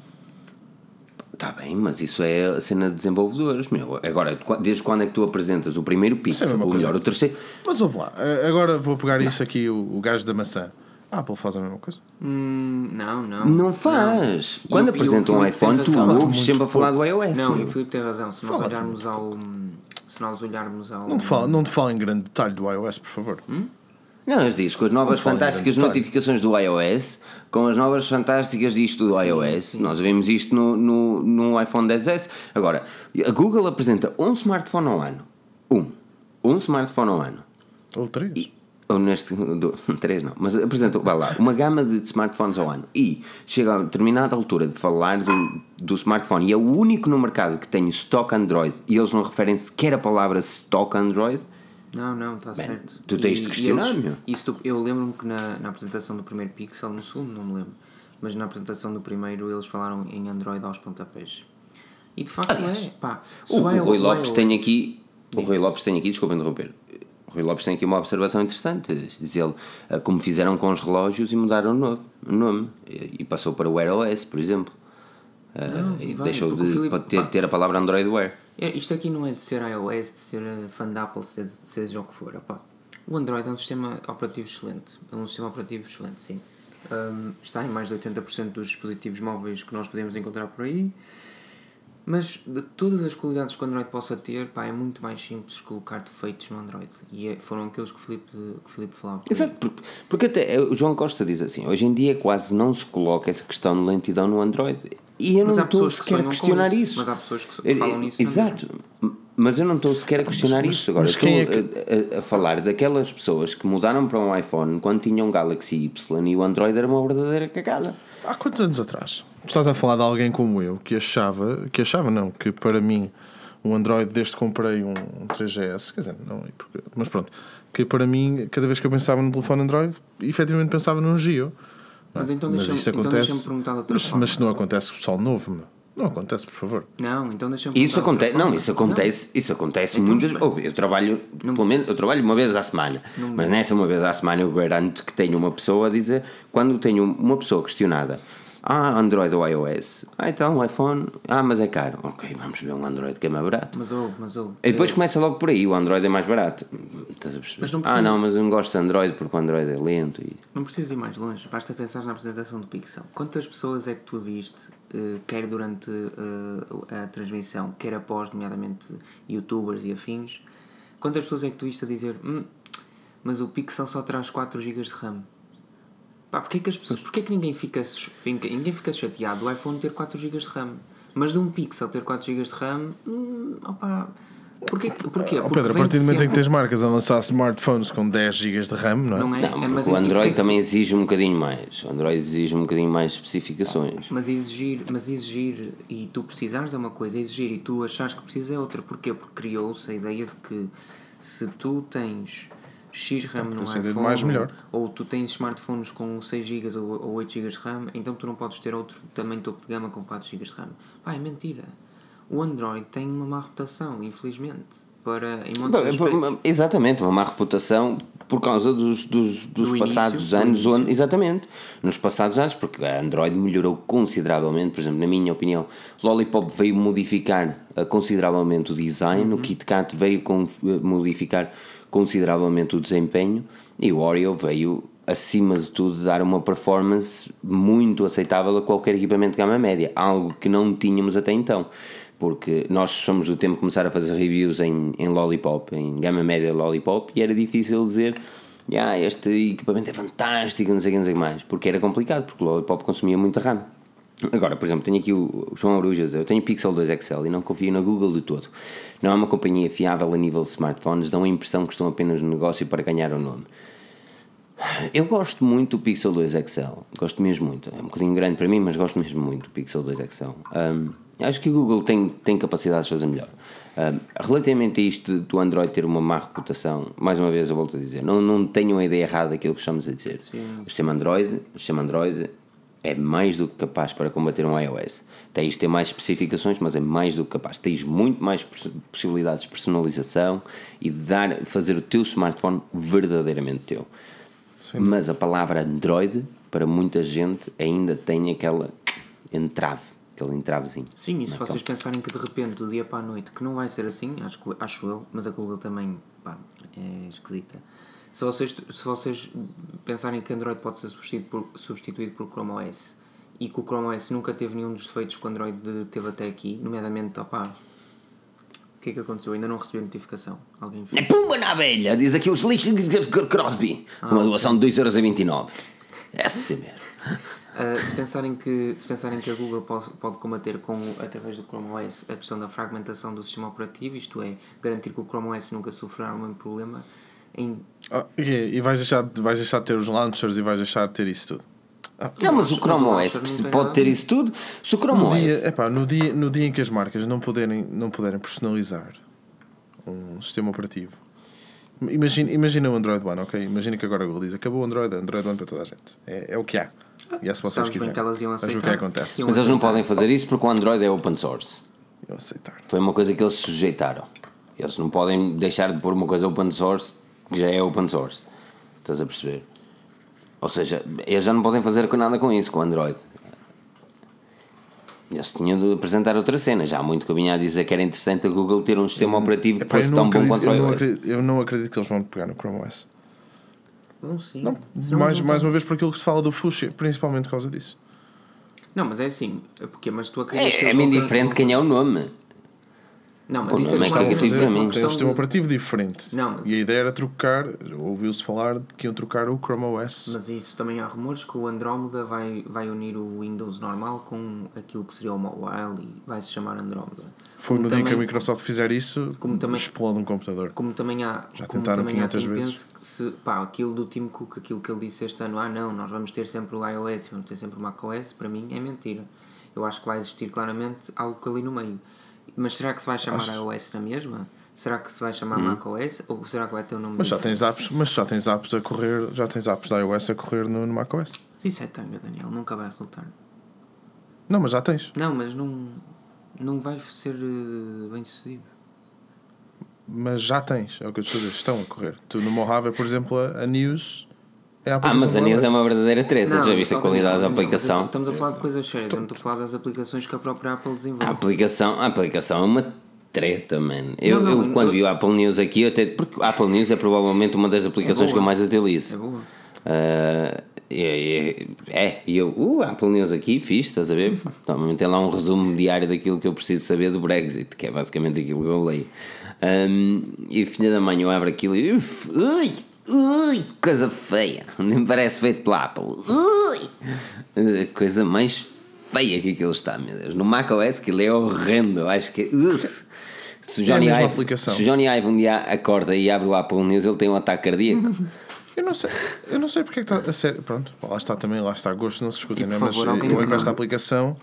Está bem, mas isso é a cena de desenvolvedores, meu. Agora, desde quando é que tu apresentas o primeiro é pixel, ou melhor, o terceiro? Mas ouve lá, eh, agora vou pegar isso aqui, o, o gajo da maçã. A Apple faz a mesma coisa. Hum, não, não. Não faz. E Quando apresentam um iPhone, tu ouves sempre a falar do iOS. Não, e o Filipe tem razão. Se nós Fala. olharmos ao. Se nós olharmos ao. Não te fala, não te fala em grande detalhe do iOS, por favor. Não, eles dizem com as novas Não fantásticas notificações do iOS, com as novas fantásticas disto do iOS. Nós vemos isto no, no, no iPhone 10S. Agora, a Google apresenta um smartphone ao ano. Um. Um smartphone ao ano. Ou três. E- ou neste do, três não, mas apresentou vá lá, uma gama de smartphones ao ano e chega a determinada altura de falar do, do smartphone e é o único no mercado que tem stock Android e eles não referem sequer a palavra stock Android Não, não, está certo. tu tens de questionar, meu. Isso, tu- eu lembro-me que na, na apresentação do primeiro Pixel, no segundo não me lembro, mas na apresentação do primeiro eles falaram em Android aos pontapés. E de facto Aliás, é. Pá, o, vai o Rui vai Lopes ao- tem aqui o Rui Lopes tem aqui, desculpa interromper Rui Lopes tem aqui uma observação interessante diz ele, ah, como fizeram com os relógios e mudaram o nome, e passou para o Wear OS, por exemplo Ah, Não, e vai, deixou de Filipe- ter, ter a palavra Android Wear É, isto aqui não é de ser iOS, de ser fã da Apple, seja, seja o que for. opá. O Android é um sistema operativo excelente. É um sistema operativo excelente, sim. Hum, está em mais de 80% dos dispositivos móveis que nós podemos encontrar por aí. Mas de todas as qualidades que o Android possa ter, pá, é muito mais simples colocar defeitos no Android. E é- foram aqueles que o Filipe, que o Filipe falava. Exato, porque, porque até eh, o João Costa diz assim: hoje em dia quase não se coloca essa questão de lentidão no Android. E eu Mas não estou sequer a questionar isso. isso. Mas há pessoas que que Eh, falam nisso Exato. Mas eu não estou sequer a questionar Mas- isso. Agora, mas estou é que- a, a- a falar daquelas pessoas que mudaram para um iPhone quando tinham um Galaxy Y e o Android era uma verdadeira cagada. Há quantos anos atrás? Estás a falar de alguém como eu que achava, que achava não, que para mim o Android desde que comprei um, um 3GS, quer dizer, não, é mas pronto, que para mim, cada vez que eu pensava no telefone Android, efetivamente pensava num Gio. Mas então deixa-me então acontece- deixa perguntar de outra mas, forma. mas se não acontece o pessoal novo, meu. Não acontece, por favor. Não, então deixa-me Isso acontece, não, isso acontece, isso acontece Então, muitas oh, Eu trabalho, pelo menos, eu trabalho uma vez à semana, mas nessa uma vez à semana eu garanto que tenho uma pessoa a dizer, quando tenho uma pessoa questionada, ah, Android ou iOS, ah, então iPhone, ah, mas é caro, ok, vamos ver um Android que é mais barato. Mas houve, mas houve. E depois começa logo por aí, o Android é mais barato. Estás a perceber? Mas não ah, precisa- não, mas eu não gosto de Android porque o Android é lento e. Não precisas ir mais longe, basta pensar na apresentação do Pixel. Quantas pessoas é que tu viste, eh, quer durante eh, a transmissão, quer após, nomeadamente youtubers e afins, quantas pessoas é que tu viste a dizer "Hum, mas o Pixel só traz 4 GB de RAM? Pá, porquê que, as pessoas, porquê que ninguém, fica, fica, ninguém fica chateado do iPhone ter 4 GB de RAM? Mas de um Pixel ter 4 GB de RAM, hum, opá, porquê, que- porquê? Oh, Pedro, a partir do momento em que tens marcas a lançar smartphones com 10 GB de RAM, não é? Não é? Não, É, mas o Android também exige um bocadinho mais. O Android exige um bocadinho mais especificações. Mas exigir, mas exigir e tu precisares é uma coisa, exigir e tu achares que precisas é outra. Porquê? Porque criou-se a ideia de que se tu tens X RAM no ideia de iPhone mais melhor. ou tu tens smartphones com 6 GB ou, ou 8 GB de RAM, então tu não podes ter outro também topo de gama com 4 GB de RAM. Pá, é mentira. O Android tem uma má reputação, infelizmente. Para, em Bom, aspectos. Exatamente, uma má reputação por causa dos, dos, dos Do início, passados do anos. início. onde- exatamente, nos passados anos, porque a Android melhorou consideravelmente. Por exemplo, na minha opinião, Lollipop veio modificar eh, consideravelmente o design, Uhum. o KitKat veio com, eh, modificar consideravelmente o desempenho e o Oreo veio. Acima de tudo, dar uma performance muito aceitável a qualquer equipamento de gama média, algo que não tínhamos até então porque nós somos do tempo de começar a fazer reviews em, em Lollipop, em gama média Lollipop, e era difícil dizer ah, este equipamento é fantástico, não sei o que mais, porque era complicado, porque o Lollipop consumia muita RAM. Agora, por exemplo, tenho aqui o João Arujas, eu tenho Pixel 2 XL e não confio na Google de todo. Não é uma companhia fiável a nível de smartphones, dão a impressão que estão apenas no negócio para ganhar o nome. Eu gosto muito do Pixel 2 XL, gosto mesmo muito. É um bocadinho grande para mim, mas gosto mesmo muito do Pixel 2 XL. Um, acho que o Google tem, tem capacidade de fazer melhor. Um, relativamente a isto do Android ter uma má reputação, mais uma vez eu volto a dizer, não, não tenho a ideia errada daquilo que estamos a dizer. O sistema Android, o sistema Android é mais do que capaz para combater um iOS. Tens de ter mais especificações, mas é mais do que capaz. Tens muito mais poss- possibilidades de personalização e de dar, fazer o teu smartphone verdadeiramente teu. Mas a palavra Android, para muita gente, ainda tem aquela entrave, aquele entravezinho. Sim, e se vocês pensarem que de repente, do dia para a noite, que não vai ser assim, acho, acho eu, mas a Google também pá, é esquisita. Se vocês, se vocês pensarem que Android pode ser substituído por, substituído por Chrome OS e que o Chrome OS nunca teve nenhum dos defeitos que o Android teve até aqui, nomeadamente, opá, o que é que aconteceu? Ainda não recebi a notificação. Alguém É fez? pumba na abelha, diz aqui os lixos de Crosby. Uma doação de 2,29€. Essa sim mesmo. Uh, se, pensarem que, se pensarem que a Google pode, pode combater com, através do Chrome OS a questão da fragmentação do sistema operativo, isto é, garantir que o Chrome OS nunca sofrerá o mesmo problema, em, Ah, e, e vais, deixar, de- vais deixar de ter os launchers e vais deixar de ter isso tudo. Não, mas o Chrome OS pode nada ter isso tudo. Se o Chrome No OS. dia, epá, no, dia, no dia em que as marcas não puderem, não puderem personalizar um sistema operativo. Imagina, imagina o Android One, ok? Imagina que agora a Google diz acabou o Android, Android One para toda a gente. É, é o que há. E é se vocês quiserem. que elas iam Veja o que aceitar. acontece. Iam Mas eles não aceitar. podem fazer isso porque o Android é open source. Eu aceitar. Foi uma coisa que eles se sujeitaram. Eles não podem deixar de pôr uma coisa open source que já é open source. Estás a perceber? Ou seja, eles já não podem fazer nada com isso, com o Android. Eles tinham de apresentar outra cena. Já há muito que eu vinha a dizer que era interessante a Google ter um sistema operativo que eu, fosse tão bom acredito, quanto o eu, não iOS. acredito, eu não acredito que eles vão pegar no Chrome OS. Não, sim. Não, mais, mais uma vez por aquilo que se fala do Fuchsia, principalmente por causa disso. Não, mas é assim, é porque, mas tu acreditas que É, eles é-me indiferente quem é o nome. Não, mas isso é é uma digo para mim. Tem um sistema de- operativo diferente. Não, mas- E a ideia era trocar, ouviu-se falar que iam trocar o Chrome OS. Mas isso também há rumores que o Andrómeda vai, vai unir o Windows normal com aquilo que seria o mobile e vai se chamar Andrómeda. Foi Como no dia que a também- Microsoft fizer isso, como também- explode um computador. Como também há, Já como tentaram também há 500 quem vezes. pense que se, pá, aquilo do Tim Cook, aquilo que ele disse este ano, ah não, nós vamos ter sempre o iOS vamos ter sempre o macOS, para mim é mentira. Eu acho que vai existir claramente algo que ali no meio. Mas será que se vai chamar Achas? iOS na mesma? Será que se vai chamar macOS? Ou será que vai ter um nome Mas já diferente? tens apps, mas já tens apps a correr, já tens apps da iOS a correr no, no macOS. Mas isso é tanga, Daniel, nunca vai resultar. Não, mas já tens. Não, mas não, não vai ser eh, bem sucedido. Mas já tens, é o que eu estou a dizer, estão a correr. Tu no Mojave, por exemplo, a, a News Ah, aplicação mas a iOS. é uma verdadeira treta. Já viste a qualidade da aplicação? Estamos a falar de coisas sérias, eu não estou a falar das aplicações que a própria Apple desenvolve. A aplicação, a aplicação é uma treta, man. Eu, Não, não, eu quando vi o Apple News aqui, eu até, porque a Apple News é provavelmente uma das aplicações boa. que eu mais utilizo. É boa. Ah, é, é, é, e eu, uh, Apple News aqui, fiz, estás a ver? Normalmente tem lá um resumo diário daquilo que eu preciso saber do Brexit, que é basicamente aquilo que eu leio. Ahm, e filha da mãe, eu abro aquilo e ui, ui, coisa feia, nem parece feito pela Apple, ui, coisa mais feia que aquilo está, meu Deus. No macOS aquilo é horrendo, acho que. uf. Se o, É Johnny mesma Ive, se o Johnny Ive um dia acorda e abre o Apple News, ele tem um ataque cardíaco. Eu não sei, eu não sei porque é que está a sério. Pronto, lá está também, lá está, gosto não se escuta, E, né? favor, mas eu olho que- para esta aplicação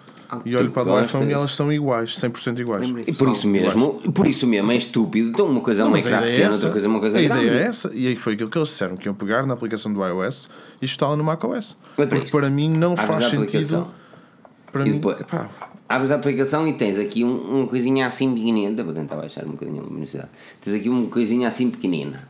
e olho para a do e elas são iguais, 100% iguais. E por isso mesmo, por isso mesmo é estúpido. Então uma coisa é um Mas ecrã a ideia é outra coisa é uma coisa a grande. ideia é essa, e aí foi aquilo que eles disseram: que iam pegar na aplicação do iOS e instalá-la no macOS. Para Porque para mim não Abres faz a sentido. Para E mim, depois- epá, Abres a aplicação e tens aqui um, uma coisinha assim pequenina. Vou tentar baixar um bocadinho a luminosidade. Tens aqui uma coisinha assim pequenina.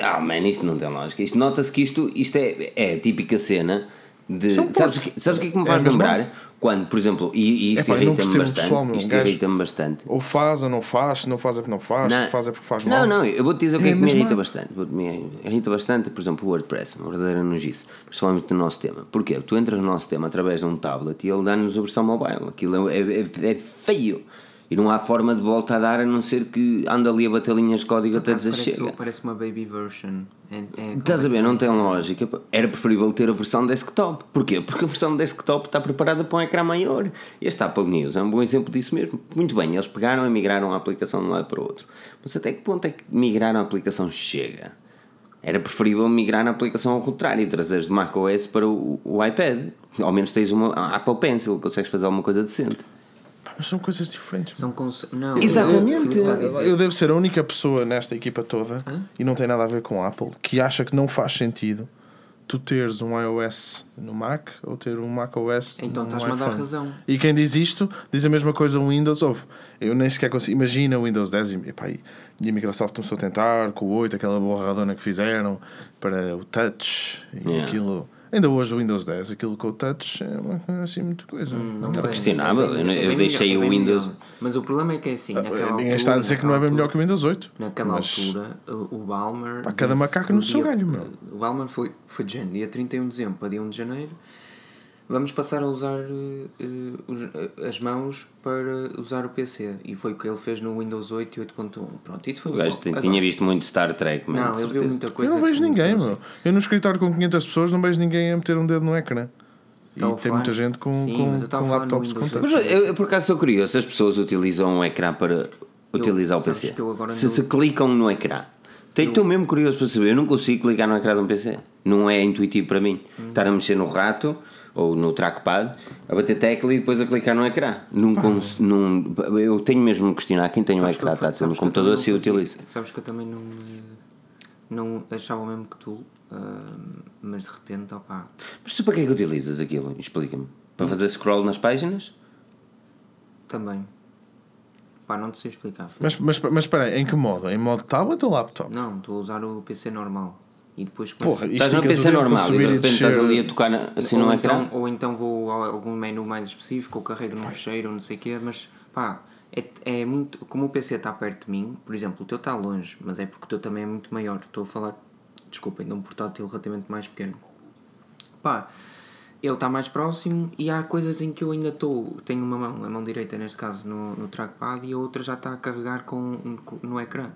Ah, man, isto não tem lógica. Isto nota-se que isto, isto é, é a típica cena de. Sabes, que- sabes o que é que me É faz mesmo? lembrar? Quando, por exemplo, e, e isto não irrita-me bastante. pessoal, isto irrita-me bastante. ou faz ou não faz, se não faz é porque não faz, se faz é porque faz não, mal. Não, eu vou-te dizer o que É é, a que me irrita bastante. Me irrita bastante, por exemplo, o WordPress, uma verdadeira nojice, principalmente no nosso tema. Porquê? Tu entras no nosso tema através de um tablet e ele dá-nos a versão mobile. Aquilo é, é, é feio. E não há forma de volta a dar a não ser que anda ali a bater linhas de código até dizer Parece, chega. parece uma baby version. É, é Estás a ver? Não tem lógica. Era preferível ter a versão desktop. Porquê? Porque a versão desktop está preparada para um ecrã maior. Este Apple News é um bom exemplo disso mesmo. Muito bem, eles pegaram e migraram a aplicação de um lado para o outro. Mas até que ponto é que migrar a aplicação chega? Era preferível migrar na aplicação ao contrário, trazeres de macOS para o, o iPad. Ao menos tens uma Apple Pencil, consegues fazer alguma coisa decente. Mas são coisas diferentes. São conce... Não, Exatamente. Filipe está a dizer- Eu devo ser a única pessoa nesta equipa toda e não tem nada a ver com a Apple que acha que não faz sentido tu teres um iOS no Mac ou ter um Mac OS Então no estás-me a dar iPhone. razão. E quem diz isto diz a mesma coisa no Windows. Ouve, eu nem sequer consigo. Imagina o Windows 10 e, epá, e a Microsoft começou a tentar com o 8, aquela borradona que fizeram para o Touch e Yeah. aquilo. Ainda hoje o Windows 10, aquilo com o Touch é uma coisa assim muito coisa. Hum, Não é, questionável. Eu- eu deixei melhor, o Windows- melhor. Mas o problema é que é assim. Naquela Ninguém altura, está a dizer que não é bem naquela melhor que o Windows 8. Naquela mas- altura, o Balmer. Pá, cada macaco no o seu galho, meu. O Balmer foi, foi de género, dia 31 de dezembro para dia 1 de janeiro. Vamos passar a usar os- eh, as mãos para usar o PC. E foi o que ele fez no Windows 8 e 8.1. Pronto, isso foi O gajo tinha Agora- visto muito Star Trek, mano. Não, ele viu muita Eu coisa. não vejo ninguém, meu. Eu no escritório com 500 pessoas não vejo ninguém a meter um dedo no ecrã. Estava e a tem muita gente com, Sim, com, mas eu com laptops com touch. Mas eu, eu, por acaso estou curioso se as pessoas utilizam um ecrã para utilizar o PC. que eu agora Se se clicam no ecrã. Tenho- Estou mesmo curioso para saber. Eu não consigo clicar no ecrã de um PC. Não é intuitivo para mim. Hum. Estar a mexer no rato ou no trackpad, a bater tecla e depois a clicar no ecrã. Não cons- não- eu tenho mesmo de questionar quem tem um Sabes que ecrã tátil no que computador se utiliza. Sabes que eu também não. Não achava o mesmo que tu, ah, mas de repente, opá. Mas tu para que é que utilizas aquilo? Explica-me. Para fazer scroll nas páginas? Também. Pá, não te sei explicar. filho. Mas, mas, mas espera aí, em que modo? Em modo tablet ou laptop? Não, estou a usar o PC normal. E depois Porra, Estás PC dedo para normal e subir de e repente descer. estás ali a tocar na- assim ou no então, ecrã? Ou então vou a algum menu mais específico, ou carrego num fecheiro, ou não sei o quê, mas pá, é, é muito. Como o PC está perto de mim, por exemplo, o teu está longe, mas é porque o teu também é muito maior. Estou a falar, desculpem, de um portátil relativamente mais pequeno. Pá, ele está mais próximo e há coisas em que eu ainda estou. Tenho uma mão, a mão direita neste caso, no, no trackpad e a outra já está a carregar com, com- no ecrã.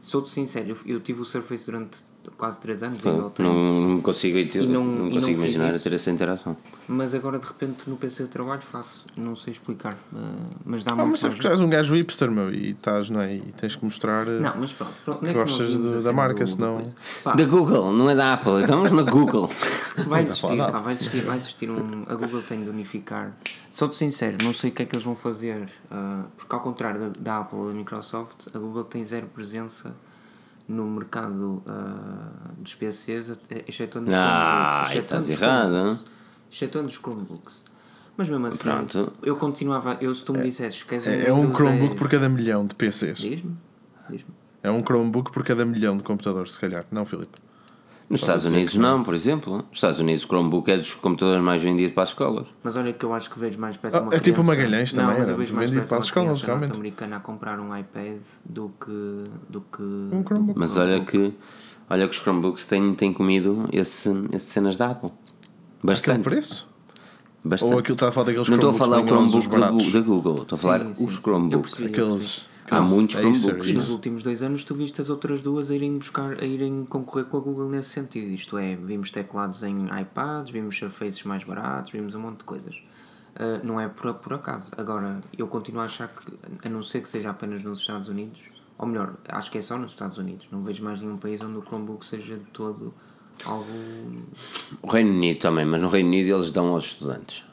Sou-te sincero, eu, eu tive o Surface durante quase 3 anos, vindo ao treino. Não, não consigo, E não- não, não consigo fiz imaginar a ter essa interação. Mas agora de repente no PC de trabalho faço, não sei explicar, eh, mas dá Ah, mas é mais porque és um gajo hipster, meu, e estás, não é? E tens que mostrar. eh, Não, mas pronto, pronto não é que assim Gostas de- a da marca, do- senão- Da Google, não é da Apple, estamos na Google. Vai Não existir, pá, vai existir, vai existir um. A Google tem de unificar. Sou-te sincero, não sei o que é que eles vão fazer, ah, porque ao contrário da, da Apple ou da Microsoft, a Google tem zero presença no mercado ah, dos PCs, excetuando os Ah, Chromebooks. estás os errado. Excetuando os Chromebooks. Mas mesmo assim, Pronto. eu continuava. Eu, se tu me dissesses que és um. É, é um Chromebook 10, por cada milhão de PCs. Diz-me, diz-me. É um Chromebook por cada milhão de computadores, se calhar. Não, Filipe? Nos Estados Unidos não. não, por exemplo. Nos Estados Unidos o Chromebook é dos computadores mais vendidos para as escolas. Mas olha que eu acho que vejo mais peça Ah, uma é tipo criança- Magalhães não, também, mas eu era vejo mais vendido para as uma escolas, realmente. norte-americana a comprar um iPad do que do que Um Chromebook. Mas olha que, olha que os Chromebooks têm, têm comido esse, esse cenas da Apple. Aquele Bastante. preço? bastante. Ou aquilo está a falar daqueles Não estou a Chromebooks falar o Chromebook da, Google, estou a falar Sim, sim, os sim. Eu Chromebooks. percebi. Aqueles. Há muitos Acer, Chromebooks. E nos isso. últimos dois anos tu viste as outras duas a irem buscar, a irem concorrer com a Google nesse sentido. Isto é, vimos teclados em iPads, vimos surfaces mais baratos, vimos um monte de coisas. Ah, não é por, por acaso. Agora, eu continuo a achar que, a não ser que seja apenas nos Estados Unidos, ou melhor, acho que é só nos Estados Unidos, não vejo mais nenhum país onde o Chromebook seja de todo algo. O Reino Unido também, mas no Reino Unido eles dão aos estudantes.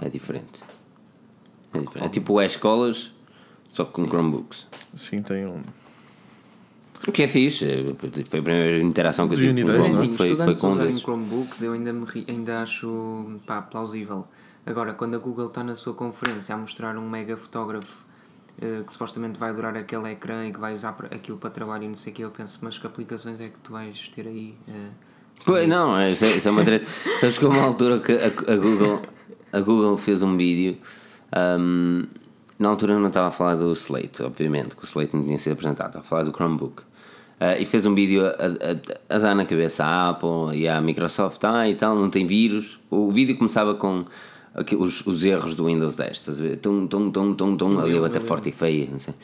É diferente. É, diferente. é tipo é escolas, só que com Chromebooks. Sim, tem um. O que é fixe, foi a primeira interação que eu tive com o Chromebook, é? assim, foi, foi estudantes com um usarem. Chromebooks eu ainda, me ri- ainda acho pá, plausível. Agora, quando a Google está na sua conferência a mostrar um mega fotógrafo eh, que supostamente vai durar aquele ecrã e que vai usar para- aquilo para trabalho e não sei o que, eu penso, mas que aplicações é que tu vais ter aí? eh? Pois, não, é- isso é, isso é uma treta. Sabes que houve uma altura que a, a Google, a Google fez um vídeo. ahm, na altura não estava a falar do Slate, obviamente, que o Slate não tinha sido apresentado, estava a falar do Chromebook. Ah, e fez um vídeo a, a, a dar na cabeça à Apple e à Microsoft, ah, e tal, não tem vírus. O vídeo começava com os, os erros do Windows 10, estás a ver? Tum, tum, tum, tum, tum, ali eu até forte e feia, não sei.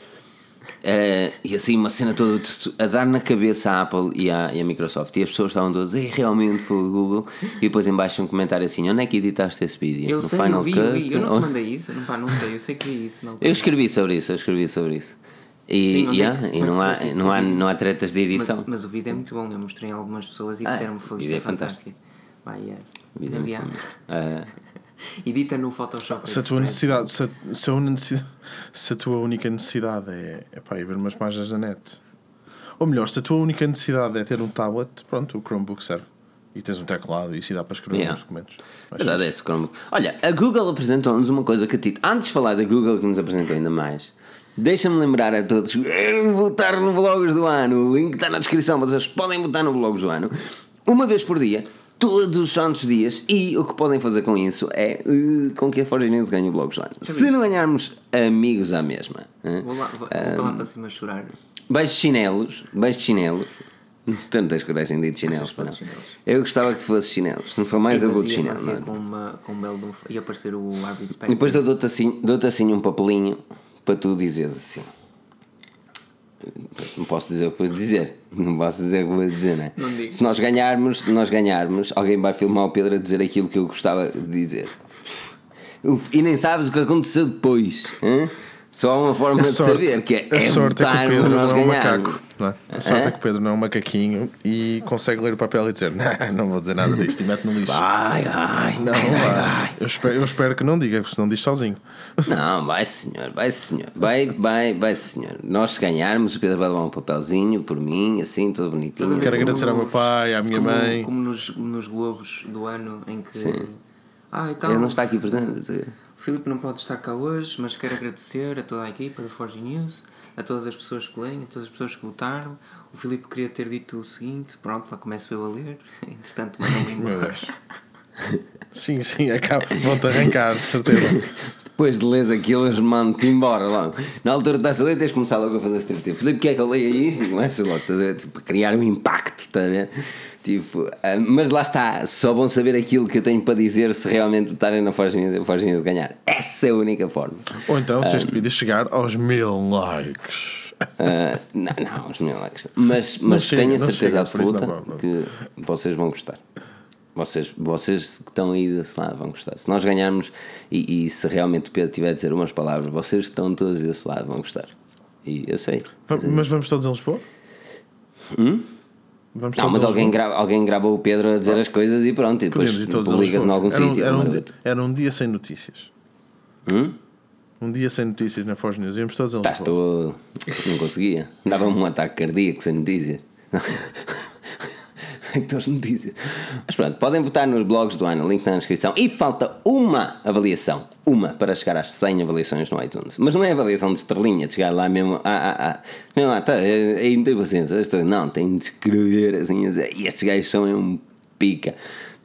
Eh, e assim uma cena toda a dar na cabeça à Apple e à, e à Microsoft e as pessoas estavam todas "Ei, realmente foi o Google e depois em baixo um comentário assim onde é que editaste esse vídeo? Eu no sei, Final eu vi, eu Cut? vi. Eu não te mandei isso, não, pá, não sei, eu sei que vi isso. Não Eu escrevi sobre isso eu escrevi sobre isso e, Sim, e é e é não, há, isso? não, há, vídeo? não há tretas de edição Mas, mas o vídeo é muito bom, eu mostrei a algumas pessoas e Ah, disseram-me foi isto é é fantástico. Vai, é. O vídeo é Mas, muito yeah. Edita no Photoshop. Se a tua necessidade, se a, se a, única necessidade- se a tua única necessidade é, é pá, ir ver umas páginas da net, ou melhor, se a tua única necessidade é ter um tablet, pronto, o Chromebook serve. E tens um teclado e isso dá para escrever Yeah. uns documentos. A verdade é esse Chromebook. Olha, a Google apresentou-nos uma coisa que a ti, antes de falar da Google que nos apresentou ainda mais, deixa-me lembrar a todos votar no Blogs do Ano. O link está na descrição, vocês podem votar no Blogs do Ano uma vez por dia, todos os santos dias. E o que podem fazer com isso é eh, com que a Forge News ganhe o Ano. Se não ganharmos amigos à mesma, Vou lá, vou, vou para lá para cima chorar. Beijos de chinelos, beijos de chinelos. Tu não tens coragem de ir de chinelos, para não. chinelos. Eu gostava que tu fosses chinelos. Se não for mais, eu vou de Mas ia- chinelo. mas ia não é? com, uma, com um belo de um, ia aparecer o Harvey E Specter. depois eu dou-te assim, dou assim um papelinho para tu dizeres assim. Não posso dizer o que vou dizer. Não posso dizer o que vou dizer, né? Não digo. Se nós ganharmos, se nós ganharmos, alguém vai filmar o Pedro a dizer aquilo que eu gostava de dizer. E nem sabes o que aconteceu depois. hã? Só há uma forma A de sorte, saber que é, a é sorte é que o Pedro não é um macaco. Não é? A sorte Hã? é que o Pedro não é um macaquinho e consegue ler o papel e dizer: Não, não vou dizer nada disto e mete no lixo. Vai, vai, Não, vai, vai. Eu espero, eu espero que não diga, porque senão diz sozinho. Não, vai senhor, vai senhor, vai, vai, vai senhor. Nós se ganharmos, o Pedro vai levar um papelzinho por mim, assim, todo bonitinho. Quero Como agradecer ao meu pai, à minha como, mãe. Como nos, nos Globos do ano em que. Sim. Ah, então. Ele não está aqui presente. O Filipe não pode estar cá hoje, mas quero agradecer a toda a equipa da Forge News, a todas as pessoas que leem, a todas as pessoas que votaram. O Filipe queria ter dito o seguinte: pronto, lá começo eu a ler. Entretanto, mandou-me Meu embora. Deus. Sim, sim, acaba. Vão-te arrancar, de certeza. depois de ler aquilo, eles mandam-te embora logo. Na altura estás a ler, tens de começar logo a fazer striptease. Filipe, porque é que eu leio isto? E começas logo, estás a ver? Tipo, criar um impacto, estás a ver? Tipo, ah, mas lá está, só vão saber aquilo que eu tenho para dizer se realmente botarem na Forginha, Forginha de ganhar. Essa é a única forma. Ou então, se este vídeo chegar aos mil likes. Ah, não, não, os mil likes. Mas, mas chega, tenho a não certeza chega, isso não absoluta vale. que vocês vão gostar. Vocês, vocês que estão aí desse lado vão gostar. Se nós ganharmos e, e se realmente o Pedro tiver a dizer umas palavras, vocês que estão todos desse lado vão gostar. E eu sei. Va- Mas vamos todos a Lisboa? Vamos Não, mas alguém, grava, alguém grava o Pedro a dizer as coisas e pronto, e depois ligas em algum Era um- sítio. Era, mas um, era um dia sem notícias. Hum? Um dia sem notícias na Foz News. Íamos todos a Estás Lisboa. todo. Não conseguia. Dava-me um ataque cardíaco sem notícias. As notícias. Mas pronto, podem votar nos blogs do ano, link na descrição. E falta uma avaliação. Uma para chegar às 100 avaliações no iTunes. Mas não é avaliação de estrelinha, de chegar lá mesmo. Ah, ah, ah. Mesmo lá, tá, aí não tem paciência. Não, tem de escrever assim. E estes gajos são um pica.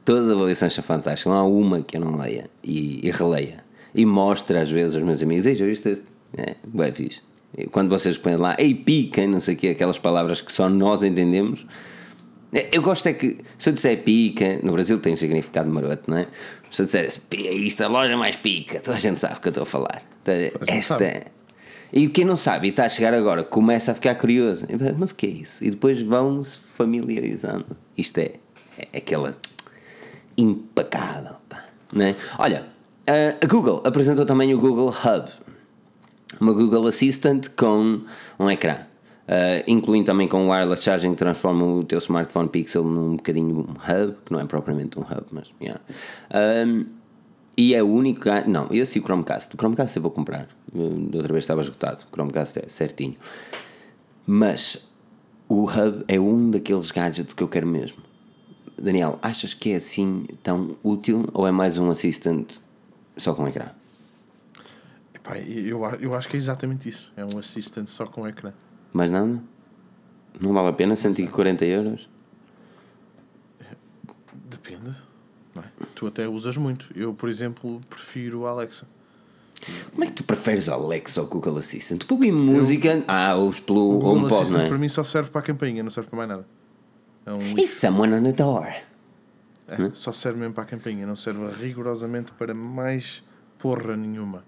Todas as avaliações são fantásticas. Não há uma que eu não leia e, e releia. E mostra às vezes aos meus amigos: Ei, já viste este? É, bem fixe. Quando vocês põem lá, ei, pica, não sei o quê, aquelas palavras que só nós entendemos. É, Eu gosto é que, se eu disser pica, no Brasil tem um significado maroto, não é? Se eu disser "Pi- isto é a loja mais pica, toda a gente sabe o que eu estou a falar. Gente Esta. sabe. E quem não sabe e está a chegar agora começa a ficar curioso. Mas o que é isso? E depois vão se familiarizando. Isto é, é aquela impecável. Pá, não é? Olha, a- a Google apresentou também o Google Hub uma Google Assistant com um ecrã. Uh, incluindo também com wireless charging que transforma o teu smartphone Pixel num bocadinho um hub, que não é propriamente um hub, mas yeah. Um, e é o único. Não, esse e o Chromecast. O Chromecast eu vou comprar. Da outra vez estava esgotado. O Chromecast é certinho. Mas o hub é um daqueles gadgets que eu quero mesmo. Daniel, achas que é assim tão útil ou é mais um assistant só com ecrã? Epá, eu, eu acho que é exatamente isso. É um assistant só com ecrã. Mais nada? Não vale a pena 140 euros? Depende. é? Tu até usas muito. Eu, por exemplo, prefiro o Alexa. Como é que tu preferes o Alexa ou o Google Assistant? Tu ouvir música. Ah, ouves pelo O Google HomePod, Assistant não é? para mim só serve para a campainha, não serve para mais nada. É um lixo. It's someone on the door. É, Só serve mesmo para a campainha, não serve rigorosamente para mais porra nenhuma.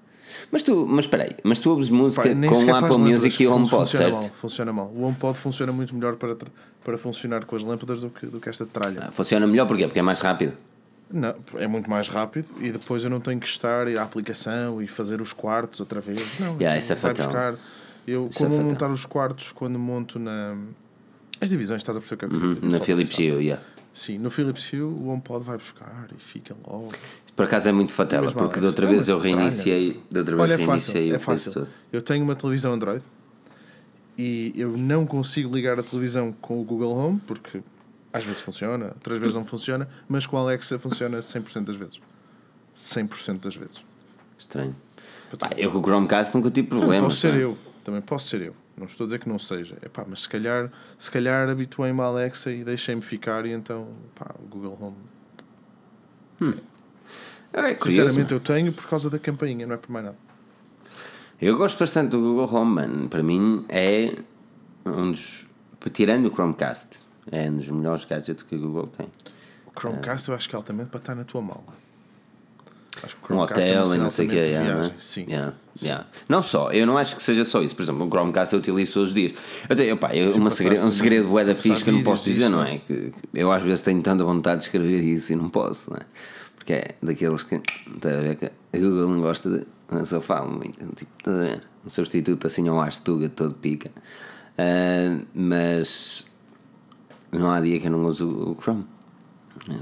Mas tu, mas espera aí, mas tu ouves música Pá, com as Apple Music e o HomePod, funciona certo? Mal, funciona mal. O HomePod funciona muito melhor para, para funcionar com as lâmpadas do que, do que esta tralha. Ah, Funciona melhor porquê? Porque é mais rápido. Não, é muito mais rápido e depois eu não tenho que estar à aplicação e fazer os quartos outra vez. Não, Yeah, isso é fatal. buscar. Eu, Isso é montar os quartos quando monto na. As divisões, estás a perceber o que é que Uhum? Na Philips. Hue, yeah. Sim, no Philips Hue o HomePod vai buscar e fica logo. Por acaso é muito fatela, porque da outra É vez eu reiniciei. Da outra vez Olha, é fácil. reiniciei É o coisa fácil. Eu tenho uma televisão Android e eu não consigo ligar a televisão com o Google Home porque às vezes funciona, outras vezes não funciona, mas com a Alexa funciona 100% das vezes. 100% das vezes. Estranho. Pá, eu com o Chromecast nunca tive Também problemas. posso ser pá. eu. Também posso ser eu. Não estou a dizer que não seja. Epá, mas se calhar, se calhar habituei-me à Alexa e deixei-me ficar e então pá, o Google Home. É curioso. Sinceramente eu tenho por causa da campainha, não é por mais nada. Eu gosto bastante do Google Home, mano. Para mim é um dos. Tirando o Chromecast, é um dos melhores gadgets que a Google tem. O Chromecast eu acho que é altamente para estar na tua mala. Um é hotel e não sei o que. de Yeah, né? Sim. Yeah, yeah. Não só, eu não acho que seja só isso. Por exemplo, o Chromecast eu utilizo todos os dias. Eu tenho, opá, eu, passar segredo, um segredo bué da fixe que eu não posso dizer, disso, não é? Que, eu às vezes tenho tanta vontade de escrever isso e não posso, não é? Porque é daqueles que. Está a ver que a Google não gosta de. Eu só falo muito. Tipo, a ver? Um substituto assim ao Arstuga todo pica. Ah, mas não há dia que eu não uso o Chrome.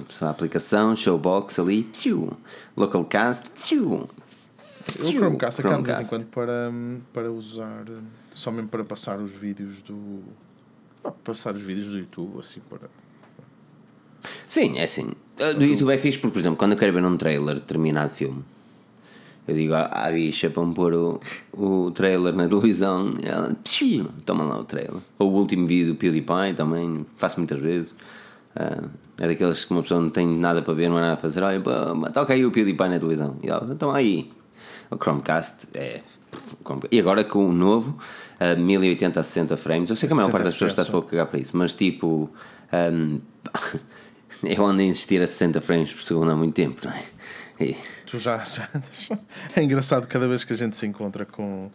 Só a aplicação, Showbox ali, tchiu, Localcast, tchiu, O Chromecast acaba de vez em quando para, para usar, só mesmo para passar os vídeos do. ah, Passar os vídeos do YouTube, assim, para. Sim, é assim. Uh, Do YouTube é fixe porque, por exemplo, quando eu quero ver um trailer de determinado filme, eu digo à, à bicha para me pôr o, o trailer na televisão ela, toma lá o trailer. Ou o último vídeo do PewDiePie também, faço muitas vezes. Uh, é daqueles que uma pessoa não tem nada para ver, não há nada a fazer. Olha, toca aí o PewDiePie na televisão. E ela, então aí. O Chromecast é. E agora com o novo, a 1080 a 60 frames, eu sei que a maior 60 parte das pessoas está a cagar para isso, mas tipo. hum, eu ando a insistir a 60 frames por segundo há muito tempo, não é? E- Tu já, já. É engraçado cada vez que a gente se encontra com,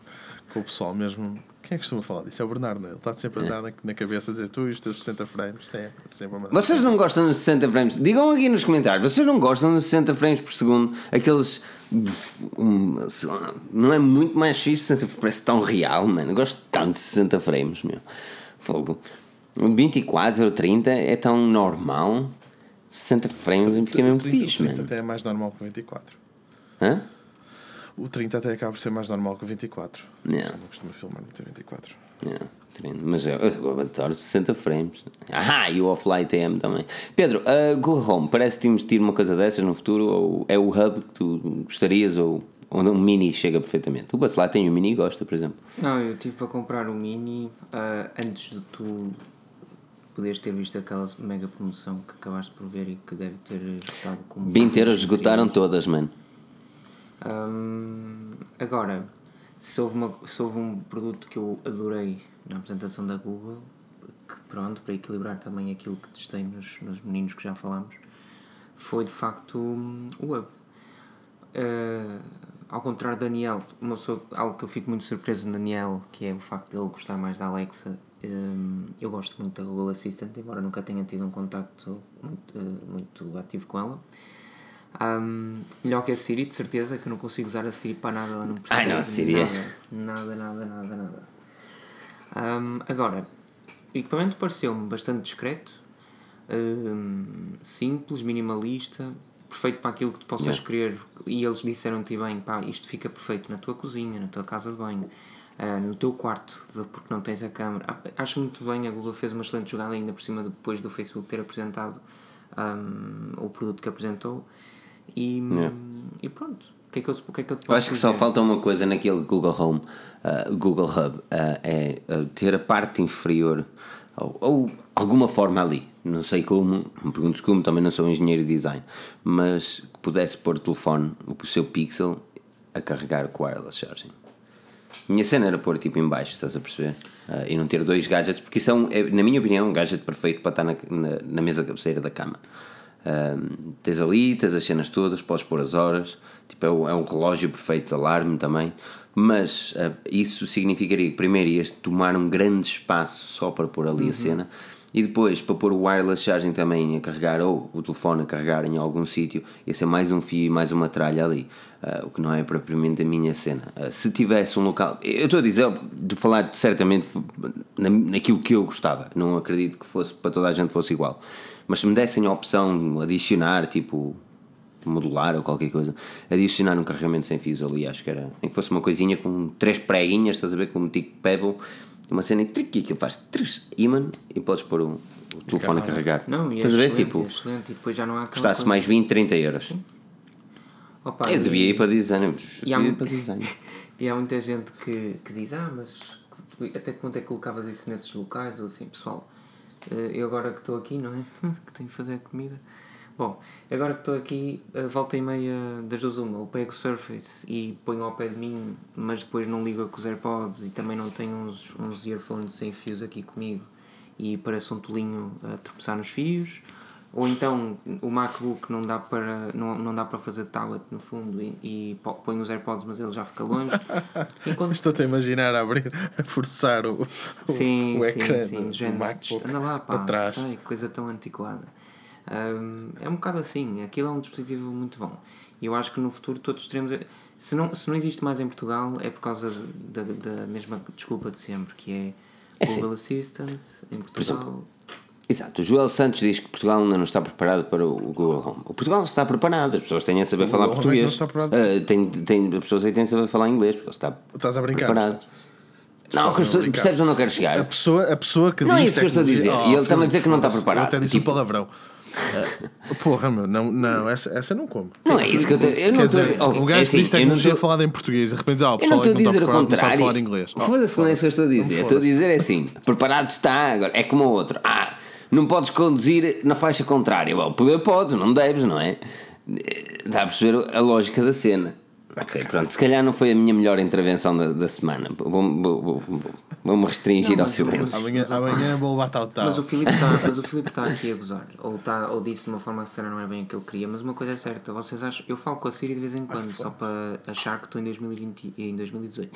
com o pessoal mesmo. Quem é que costuma falar disso? É o Bernardo, né? Ele está sempre a dar na, na cabeça a dizer tu e os teus 60 frames. Sempre, sempre a. Vocês não gostam dos 60 frames? Digam aqui nos comentários. Vocês não gostam dos 60 frames por segundo? Aqueles. Não é muito mais fixe? 60 parece tão real, mano. Eu gosto tanto de 60 frames, meu. Fogo. 24 ou 30 é tão normal. 60 frames fica mesmo 30, fixe, o 30 mano. até é mais normal que o 24. Hã? O 30 até acaba por ser mais normal que o 24. Yeah. Não costumo filmar muito em 24. Yeah, tremendo. Mas eu, eu adoro 60 frames. Ah, e o Offline TM também. Pedro, a Google Home, parece-te investir uma coisa dessas no futuro? Ou é o hub que tu gostarias? Ou onde um mini chega perfeitamente? O Bacelar tem um mini e gosta, por exemplo. Não, eu tive para comprar o Mini ah, antes de tu poderes ter visto aquela mega promoção que acabaste por ver e que deve ter esgotado como. 20 euros esgotaram todas, mano. Hum, agora, se houve, uma, se houve um produto que eu adorei na apresentação da Google, que pronto, para equilibrar também aquilo que testei nos, nos meninos que já falamos, foi de facto o Hub. Uh, ao contrário de Daniel, uma pessoa, algo que eu fico muito surpreso no Daniel, que é o facto de ele gostar mais da Alexa. hum, eu gosto muito da Google Assistant, embora nunca tenha tido um contacto muito, uh, muito ativo com ela. Hum, melhor que a Siri, de certeza, que eu não consigo usar a Siri para nada, ela não percebe Ai, não, a Siri é- nada, nada, nada, nada, nada. Hum, agora, o equipamento pareceu-me bastante discreto, hum, simples, minimalista, perfeito para aquilo que tu possas Yeah. querer. E eles disseram-te bem, pá, isto fica perfeito na tua cozinha, na tua casa de banho, ah, no teu quarto, porque não tens a câmera. Ah, Acho muito bem, a Google fez uma excelente jogada ainda por cima depois do Facebook ter apresentado hum, o produto que apresentou. E, Yeah. e pronto, o que é que eu, o que é que eu te posso acho que só dizer? falta uma coisa naquele Google Home, uh, Google Hub, uh, é uh, ter a parte inferior ou, ou alguma forma ali. Não sei como, me perguntes como, também não sou engenheiro de design, mas que pudesse pôr o telefone, o seu pixel, a carregar com wireless charging. Minha cena era pôr tipo em baixo, estás a perceber? Uh, e não ter dois gadgets, porque isso é, é, na minha opinião, um gadget perfeito para estar na, na, na mesa cabeceira da cama. Um, tens ali, tens as cenas todas, podes pôr as horas, tipo, é, o, é um relógio perfeito de alarme também. Mas uh, isso significaria que primeiro ias tomar um grande espaço só para pôr ali a cena. E depois para pôr o wireless charging também a carregar ou o telefone a carregar em algum sítio, ia ser mais um fio e mais uma tralha ali, uh, o que não é propriamente a minha cena. Uh, se tivesse um local, eu estou a dizer de falar certamente na, naquilo que eu gostava, não acredito que fosse para toda a gente fosse igual, mas se me dessem a opção de adicionar, tipo modular ou qualquer coisa, adicionar um carregamento sem fios ali, acho que era, nem que fosse uma coisinha com três preguinhas, estás a ver, com um tico pebble, uma cena que trick, aquilo faz três imã e podes pôr o, o telefone a carregar. Não, e é estás a ver, tipo, é excelente, e depois já não há custasse mais 20, 30 euros. Opa, Eu e- devia ir para design, mas E há, para design. e há muita gente que, que diz, ah, mas até quando é que colocavas isso nesses locais? Ou assim, pessoal, eu agora que estou aqui, não é? que tenho que fazer comida. Bom, agora que estou aqui, eh, volta e meia das duas uma, eu pego o Surface e ponho ao pé de mim, mas depois não ligo com os AirPods e também não tenho uns, uns earphones sem fios aqui comigo e parece um tolinho a tropeçar nos fios. Ou então o MacBook não dá para, não, não dá para fazer tablet no fundo e, e põe os AirPods, mas ele já fica longe. Enquanto Estou-te a imaginar a abrir, a forçar o, o, Sim, o sim, ecrã sim, do, género, MacBook anda lá, pá, atrás. sai, coisa tão antiquada. Hum, é um bocado assim, aquilo é um dispositivo muito bom. E eu acho que no futuro todos teremos. Se não, se não existe mais em Portugal, é por causa da, da mesma desculpa de sempre, que é, É sim. Google Assistant em Portugal. Exato, o Joel Santos diz que Portugal ainda não está preparado para o Google Home. O Portugal está preparado, as pessoas têm a saber falar Google é que português. não está preparado. Ah, tem, tem, as pessoas aí têm a saber falar inglês, porque está Estás a brincar, preparado. Não, que estou, percebes onde eu quero chegar? A pessoa, a pessoa que Não é disse isso que eu estou a dizer. dizia, E ele está-me a dizer que não está preparado. Eu até disse Tipo- um palavrão. Ah, porra, meu, não, não essa, essa não como. Não é isso que eu estou Eu não estou ok, um é gajo assim, que diz eu não tecnologia estou- falada em português e de repente diz, ah, o Eu pessoal não é estou a que não dizer está o não contrário. falar inglês. Oh, Foda-se, não é isso que eu estou a dizer. Estou a dizer é assim: preparado está, agora é como o outro. Ah, não podes conduzir na faixa contrária. Bom, poder podes, não deves, não é? Dá a perceber a lógica da cena. Ok, pronto, se calhar não foi a minha melhor intervenção da, da semana. Vou-me vou, vou, vou, restringir Não, ao silêncio. Amanhã, amanhã vou levar tal tal. Mas o Filipe está o tá aqui a gozar. Ou, tá, ou disse de uma forma que se calhar não é bem o que ele queria. Mas uma coisa é certa, vocês acham. Eu falo com a Siri de vez em quando, só para achar que estou em 2020 e em 2018.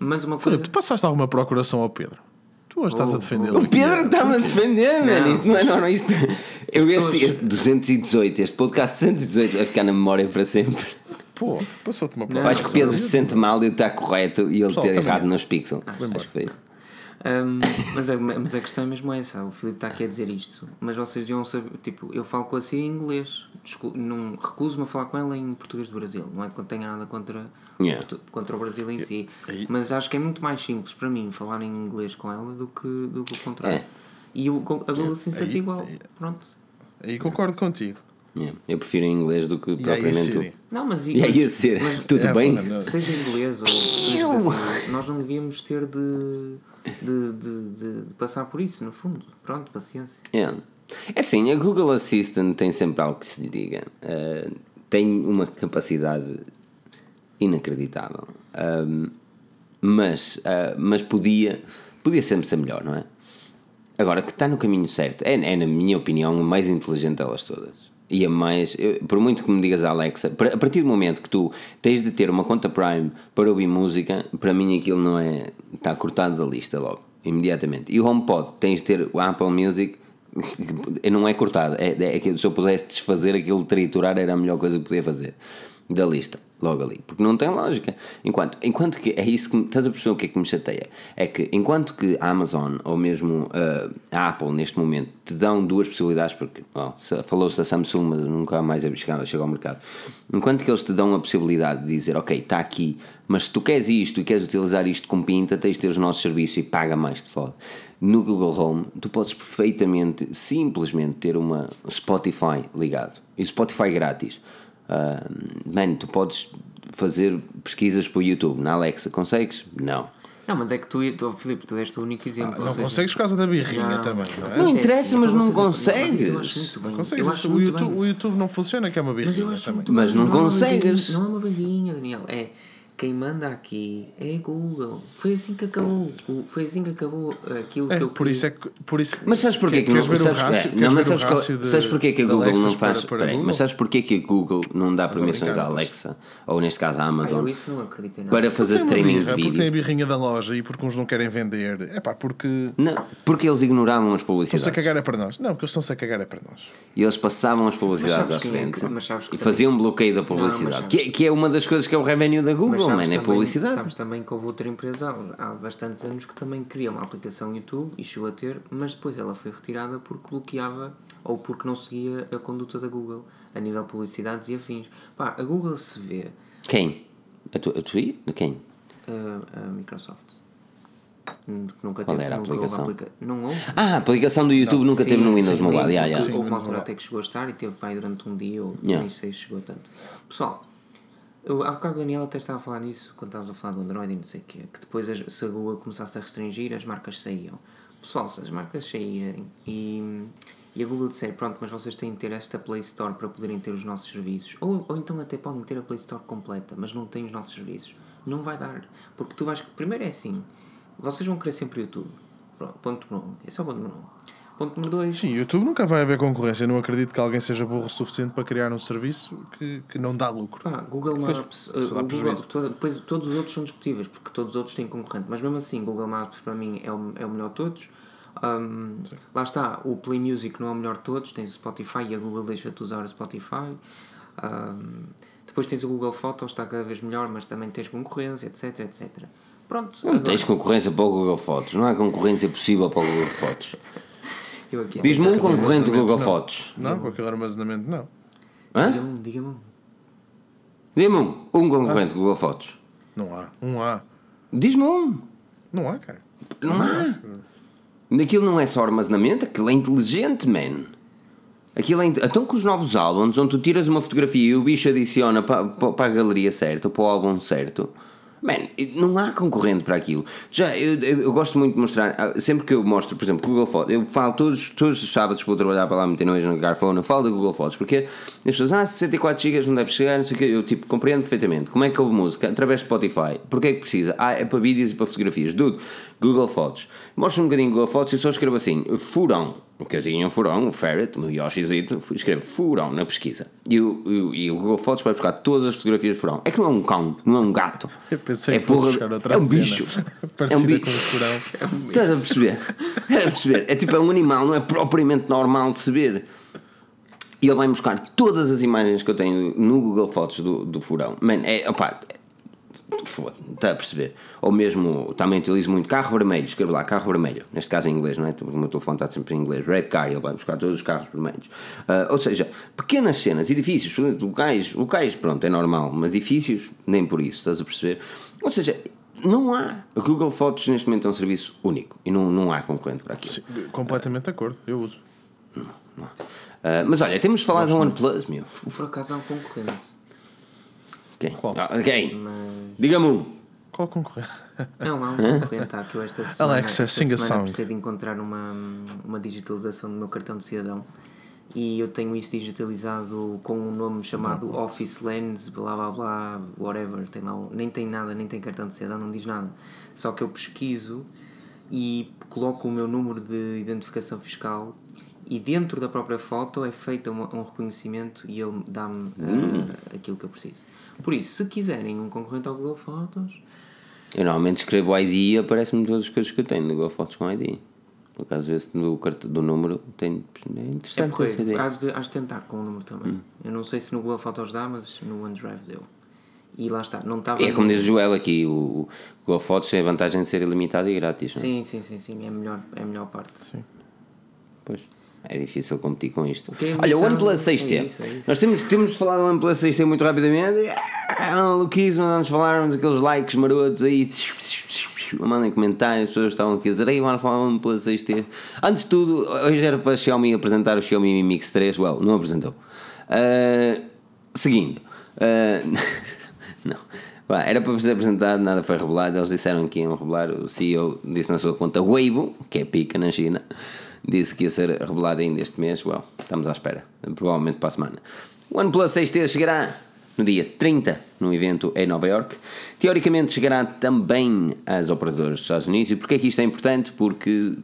Mas uma coisa. Filipe, tu passaste alguma procuração ao Pedro? Tu hoje estás a Oh, defender O Pedro está-me a defender, mano. Não. Isto não é normal. Isto, eu, este, este 218, este podcast 218 vai ficar na memória para sempre. Pô, passou-te uma Eu acho que o Pedro se sente mal e eu estar correto e ele Pessoal, ter também. errado nos pixels. Acho que foi isso. Hum, mas, a, mas a questão é mesmo essa. O Filipe está aqui a dizer isto. Mas vocês deviam saber. Tipo, eu falo com a Siri em inglês. Não, recuso-me a falar com ela em português do Brasil. Não é que tenha nada contra, Yeah. contra o Brasil em si. Mas acho que é muito mais simples para mim falar em inglês com ela do que, do que o contrário. É. E a Aí- é igual. Pronto. Aí concordo contigo. Yeah. Eu prefiro em inglês do que E aí, propriamente tu. Não, mas, E aí, a ser, mas- tudo É, bem? Seja em inglês ou nós não devíamos ter de, de, de, de- de passar por isso, no fundo. Pronto, paciência. Yeah. É assim, a Google Assistant tem sempre algo que se lhe diga. Uh, tem uma capacidade inacreditável. Um, mas, uh, mas podia, podia sempre ser melhor, não é? Agora, que está no caminho certo, é, é na minha opinião, a mais inteligente delas todas. E a mais, por muito que me digas Alexa, a partir do momento que tu tens de ter uma conta Prime para ouvir música, para mim aquilo não é. está cortado da lista logo, imediatamente. E o HomePod, tens de ter o Apple Music, não é cortado, é, é se eu pudesse desfazer aquilo, triturar, era a melhor coisa que podia fazer da lista, logo ali, porque não tem lógica. Enquanto, enquanto que é isso que estás a perceber o que é que me chateia? É que enquanto que a Amazon ou mesmo uh, a Apple neste momento te dão duas possibilidades, porque se- falou-se da Samsung, mas nunca mais é chegado, chega ao mercado. Enquanto que eles te dão a possibilidade de dizer, ok, está aqui, mas se tu queres isto e queres utilizar isto com pinta, tens de ter os nossos serviços e paga mais de foda. No Google Home, tu podes perfeitamente, simplesmente ter uma Spotify ligado e Spotify grátis. Ah, mano, tu podes fazer pesquisas para o YouTube na Alexa, consegues? Não. Não, mas é que tu, tu Filipe, tu deste o único exemplo. Ah, não seja, consegues por causa da birrinha não, também, não mas é? Não interessa, mas não mas eu consegues. acho muito bem. Consegues, eu acho o, YouTube, bem. o YouTube não funciona, que é uma Mas eu birrinha acho também. muito Mas bem. não é consegues. Não é uma barrinha, Daniel. É quem manda aqui é Google. Foi assim que acabou. Foi assim que acabou aquilo É, que eu por isso é que. Por isso, Mas sabes porquê que não Queres ver o sabes, rácio? é, não, mas sabes, qual- de- sabes porquê que a Google não faz. para- para mas sabes porquê que a Google não dá permissões à não Alexa, ou neste caso à Ah, Amazon, isso não acredito para fazer Porque é streaming birra, de Porque tem a vídeo? birrinha da loja e porque uns não querem vender. É pá, porque. Não, porque eles ignoravam as Estão-se a publicidades. cagar é para nós. Não, porque eles estão-se a cagar é para nós. E eles passavam as publicidades à é frente que- que e faziam um bloqueio da publicidade, que, é- que uma das coisas que é o revenue da Google, sabes é também- publicidade. Sabes também que houve outra empresa há, há bastantes anos que também queria uma aplicação YouTube e chegou a ter, mas depois ela foi retirada porque bloqueava ou porque não seguia a conduta da Google a nível de publicidades e afins. Pá, a Google se vê, Quem? A tu, a Quem? a, a Microsoft. Nunca Qual teve, era a aplicação? aplica- Não houve. Ah, a aplicação do YouTube nunca Sim, teve no Windows sim, Mobile. sim, yeah, porque yeah. Houve uma altura até que chegou a estar e teve aí durante um dia ou Yeah. nem sei se chegou a tanto. Pessoal, eu, há bocado o Daniel até estava a falar nisso quando estávamos a falar do Android e não sei o quê, que depois as- se a Google começasse a restringir, as marcas saíam. Pessoal, se as marcas saírem e, e a Google disser, pronto, mas vocês têm de ter esta Play Store para poderem ter os nossos serviços, ou, ou então até podem ter a Play Store completa, mas não têm os nossos serviços, não vai dar. Porque tu vais. Primeiro é assim, vocês vão querer sempre YouTube. Pronto, ponto número um. Esse é o ponto número um. Ponto número dois. Sim, YouTube nunca vai haver concorrência. Eu não acredito que alguém seja burro o suficiente para criar um serviço que, que não dá lucro. Pá, Google Maps, uh, dá o Google, prejuízo. to- depois todos os outros são discutíveis porque todos os outros têm concorrente, mas mesmo assim, Google Maps para mim é o, é o melhor de todos. Um, lá está, o Play Music não é o melhor de todos, tens o Spotify e a Google deixa-te usar o Spotify. Um, depois tens o Google Photos, está cada vez melhor, mas também tens concorrência, etc, etc. Pronto, Não agora- tens concorrência para o Google Fotos, não há concorrência possível para o Google Fotos. Eu aqui Diz-me um concorrente do Google não. Fotos. Não, com aquele armazenamento, não. Hã? Diga-me um, diga-me um. Diz-me um, um concorrente do Google Fotos. Não há. Um há. Diz-me um. Não há, cara. Não há. Aquilo não é só armazenamento, aquilo é inteligente, man. Aquilo é. Então, com os novos álbuns, onde tu tiras uma fotografia e o bicho adiciona para, para, para a galeria certa, para o álbum certo, Man, não há concorrente para aquilo. Já, eu, eu, eu gosto muito de mostrar, ah, sempre que eu mostro, por exemplo, Google Fotos, eu falo todos, todos os sábados que vou trabalhar para lá, meter nojo no Garphone, eu falo da Google Fotos, porque as pessoas, ah, 64 GB não deve chegar, não sei o que, eu tipo, compreendo perfeitamente. Como é que ouve música? Através de Spotify. Porquê é que precisa? Ah, é para vídeos e para fotografias. Dude, Google Fotos. Mostra um bocadinho Google Fotos e só escrevo assim, furão. Porque eu tinha um furão, um ferret, um Yoshizito, escrevo furão na pesquisa. E o, o, e o Google Fotos vai buscar todas as fotografias de furão. É que não é um cão, não é um gato. Eu pensei é que porra- buscar outra é um bicho. É um bicho. com o furão. Estás a perceber? Estás a perceber? É tipo, é um animal, não é propriamente normal de se ver. E ele vai buscar todas as imagens que eu tenho no Google Fotos do, do furão. Man, é, opá, foda está a perceber? Ou mesmo, também utilizo muito carro vermelho, escrevo lá carro vermelho, neste caso em inglês, não é? O meu telefone está sempre em inglês, red car, ele vai buscar todos os carros vermelhos. Ah, ou seja, pequenas cenas, edifícios, locais, locais, pronto, é normal, mas edifícios, nem por isso, estás a perceber? Ou seja, não há. O Google Fotos neste momento é um serviço único e não, não há concorrente para aquilo. Sim, completamente de acordo, eu uso. Ah, mas olha, temos de falar da OnePlus, meu. Por acaso há um concorrente. Quem? Qual? Ah, quem? Mas. Diga-me um. Qual concorrente? Não, há um concorrente há que eu esta semana, Alexa, esta sing a semana song. preciso de encontrar uma, uma digitalização do meu cartão de cidadão e eu tenho isso digitalizado com um nome chamado Office Lens, blá blá blá, whatever, tem lá, nem tem nada, nem tem cartão de cidadão, não diz nada. Só que eu pesquiso e coloco o meu número de identificação fiscal e dentro da própria foto é feito um, um reconhecimento e ele dá-me ah, aquilo que eu preciso. Por isso, se quiserem um concorrente ao Google Fotos, Eu normalmente escrevo ID e aparece-me todas as coisas que eu tenho no Google Fotos com ID. Por acaso, esse do, do número tem. É É interessante essa porreiro, ideia. has de, has de tentar com o número também. Eu não sei se no Google Fotos dá, mas no OneDrive deu. E lá está, não estava. É como diz o Joel aqui: o, o Google Fotos tem a vantagem de ser ilimitado e grátis. não é? Sim, sim, sim, sim, é a melhor, é a melhor parte. Sim. Pois. É difícil competir com isto. Olha, o OnePlus 6T. é isso, é isso. Nós temos, temos de falar do OnePlus 6T muito rapidamente. Ah, Luquismo, nós falarmos aqueles likes marotos aí. Mandem comentários, as pessoas estavam aqui a dizer, ei, bora falar do OnePlus 6T. Antes de tudo, hoje era para a Xiaomi apresentar o Xiaomi Mi Mix 3. Well, não apresentou. Ah, seguindo. Ah, não. Era para ser apresentado, nada foi revelado. Eles disseram que iam revelar. O CEO disse na sua conta Weibo, que é pica na China, disse que ia ser revelado ainda este mês. Well, estamos à espera, provavelmente para a semana. O OnePlus 6T chegará no dia 30, no evento em Nova York. Teoricamente chegará também às operadoras dos Estados Unidos. E porquê é que isto é importante? Porque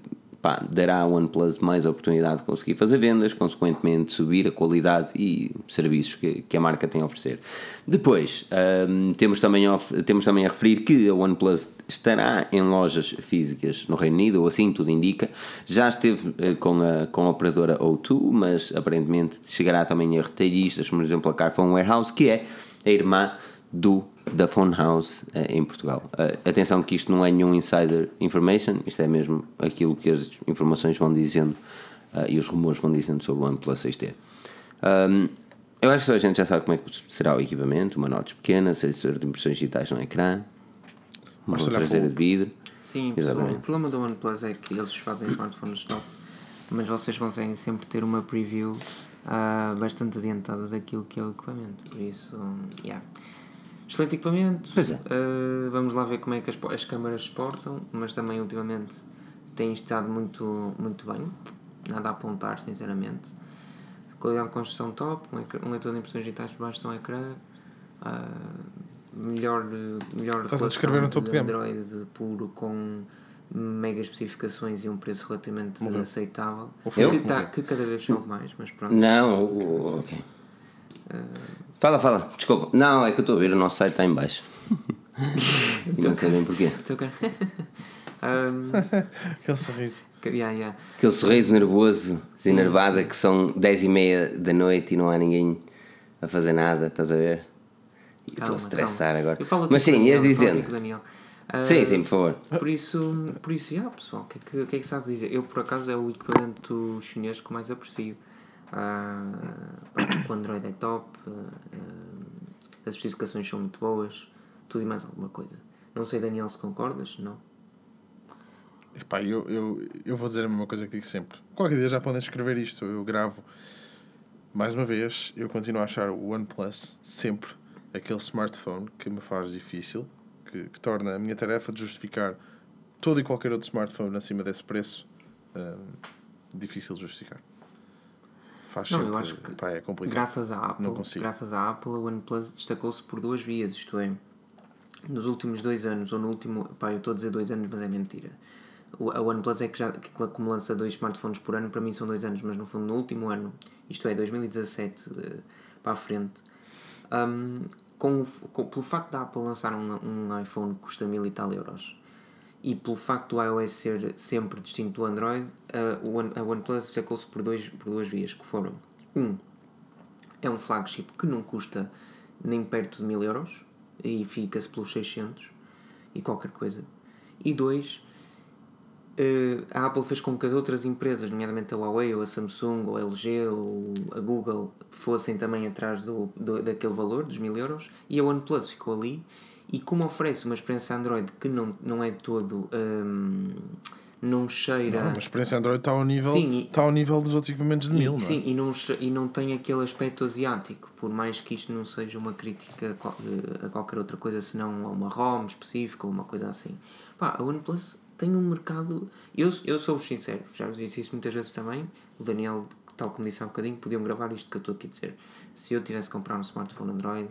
pá, dará ao OnePlus mais oportunidade de conseguir fazer vendas, consequentemente subir a qualidade e serviços que, que a marca tem a oferecer. Depois, hum, temos, também a, temos também a referir que a OnePlus estará em lojas físicas no Reino Unido, ou assim tudo indica. Já esteve eh, com, a, com a operadora O2, mas aparentemente chegará também a retalhistas, como por exemplo a Carphone Warehouse, que é a irmã do da Phone House eh, em Portugal. Eh, atenção que isto não é nenhum insider information, isto é mesmo aquilo que as informações vão dizendo eh, e os rumores vão dizendo sobre o OnePlus 6T. Um, eu acho que a gente já sabe como é que será o equipamento, uma notas pequena, sensor de impressões digitais no ecrã, uma traseira de vidro. Sim, Exatamente. o problema do OnePlus é que eles fazem smartphones top, mas vocês conseguem sempre ter uma preview ah, bastante adiantada daquilo que é o equipamento. Por isso, yeah. Excelente equipamento. Pois é. Ah, vamos lá ver como é que as, as câmaras se portam, mas também ultimamente têm estado muito, muito bem. Nada a apontar, sinceramente. Qualidade de construção top, um, ecrã- um leitor de impressões digitais por baixo de um ecrã. ah, melhor melhor Estás a descrever um topo de. Android puro com mega especificações e um preço relativamente aceitável. Eu? Que, tá, que cada vez sobe mais, mas pronto. Não, o- o- ok. Fala, fala, desculpa. Não, é que eu estou a ver, o nosso site está em baixo. e não sei bem porquê. Um, Aquele sorriso. que- yeah, yeah. Aquele sorriso nervoso, desenervada, que são 10 e meia da noite e não há ninguém a fazer nada, estás a ver? E estou a estressar calma. agora. Eu falo Mas sim, ias dizendo. Ah, Sim, sim, por favor. Por isso, por isso, yeah, pessoal, o que, é que, o que é que sabes dizer? Eu, por acaso, é o equipamento chinês que mais aprecio. Ah, pá, o Android é top, ah, ah, as especificações são muito boas, tudo e mais alguma coisa. Não sei, Daniel, se concordas? Não? Epá, eu, eu, eu vou dizer a mesma coisa que digo sempre. Qualquer dia já podem escrever isto. Eu gravo. Mais uma vez, eu continuo a achar o OnePlus sempre aquele smartphone que me faz difícil, que que, torna a minha tarefa de justificar todo e qualquer outro smartphone acima desse preço hum, difícil de justificar. Faz Não, sempre, eu acho que pá, é complicado. Graças à Apple, graças à Apple, a OnePlus destacou-se por duas vias, isto é, nos últimos dois anos, ou no último, pá, eu estou a dizer dois anos, mas é mentira. O- A OnePlus é que já, que como lança dois smartphones por ano, para mim são dois anos, mas no fundo no último ano, isto é, 2017 eh, para a frente, hum, com, o com- pelo facto da Apple lançar um, um iPhone que custa mil e tal euros, e pelo facto do iOS ser sempre distinto do Android, a, One- a OnePlus sacou-se por, dois, por duas vias, que foram um, é um flagship que não custa nem perto de mil euros e fica-se pelos 600 e qualquer coisa. E dois, eh, a Apple fez com que as outras empresas, nomeadamente a Huawei ou a Samsung ou a LG ou a Google, fossem também atrás do, do- daquele valor, dos mil euros, e a OnePlus ficou ali. E como oferece uma experiência Android que não, não é todo. hum, não cheira. Não, a experiência Android está ao nível, Sim, e- está ao nível dos outros equipamentos de mil, não é? Sim, e não, e não tem aquele aspecto asiático, por mais que isto não seja uma crítica a a qualquer outra coisa, senão a uma ROM específica ou uma coisa assim. Pá, a OnePlus tem um mercado. Eu, eu sou sincero, já vos disse isso muitas vezes também. O Daniel, tal como disse há um bocadinho, podiam gravar isto que eu estou aqui a dizer. Se eu tivesse que comprar um smartphone Android,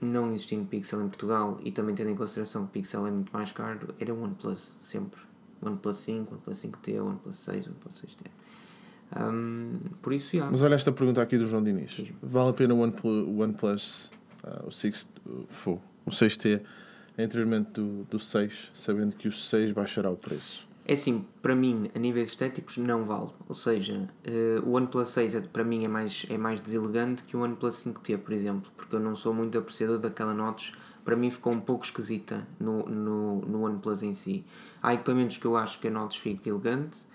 não existindo Pixel em Portugal e também tendo em consideração que Pixel é muito mais caro, era o OnePlus, sempre. OnePlus 5, OnePlus 5T, OnePlus 6, OnePlus 6T. Hum, por isso, já. Mas olha esta pergunta aqui do João Diniz. Vale a pena o OnePlus, o OnePlus ah, o, 6, o, fô, o 6T em detrimento do, do 6, sabendo que o 6 baixará o preço? É assim, para mim, a níveis estéticos, não vale. Ou seja, eh, o OnePlus 6 é, para mim é mais, é mais deselegante que o OnePlus 5T, por exemplo, porque eu não sou muito apreciador daquela notch. Para mim ficou um pouco esquisita no, no, no OnePlus em si. Há equipamentos que eu acho que a notch fica elegante,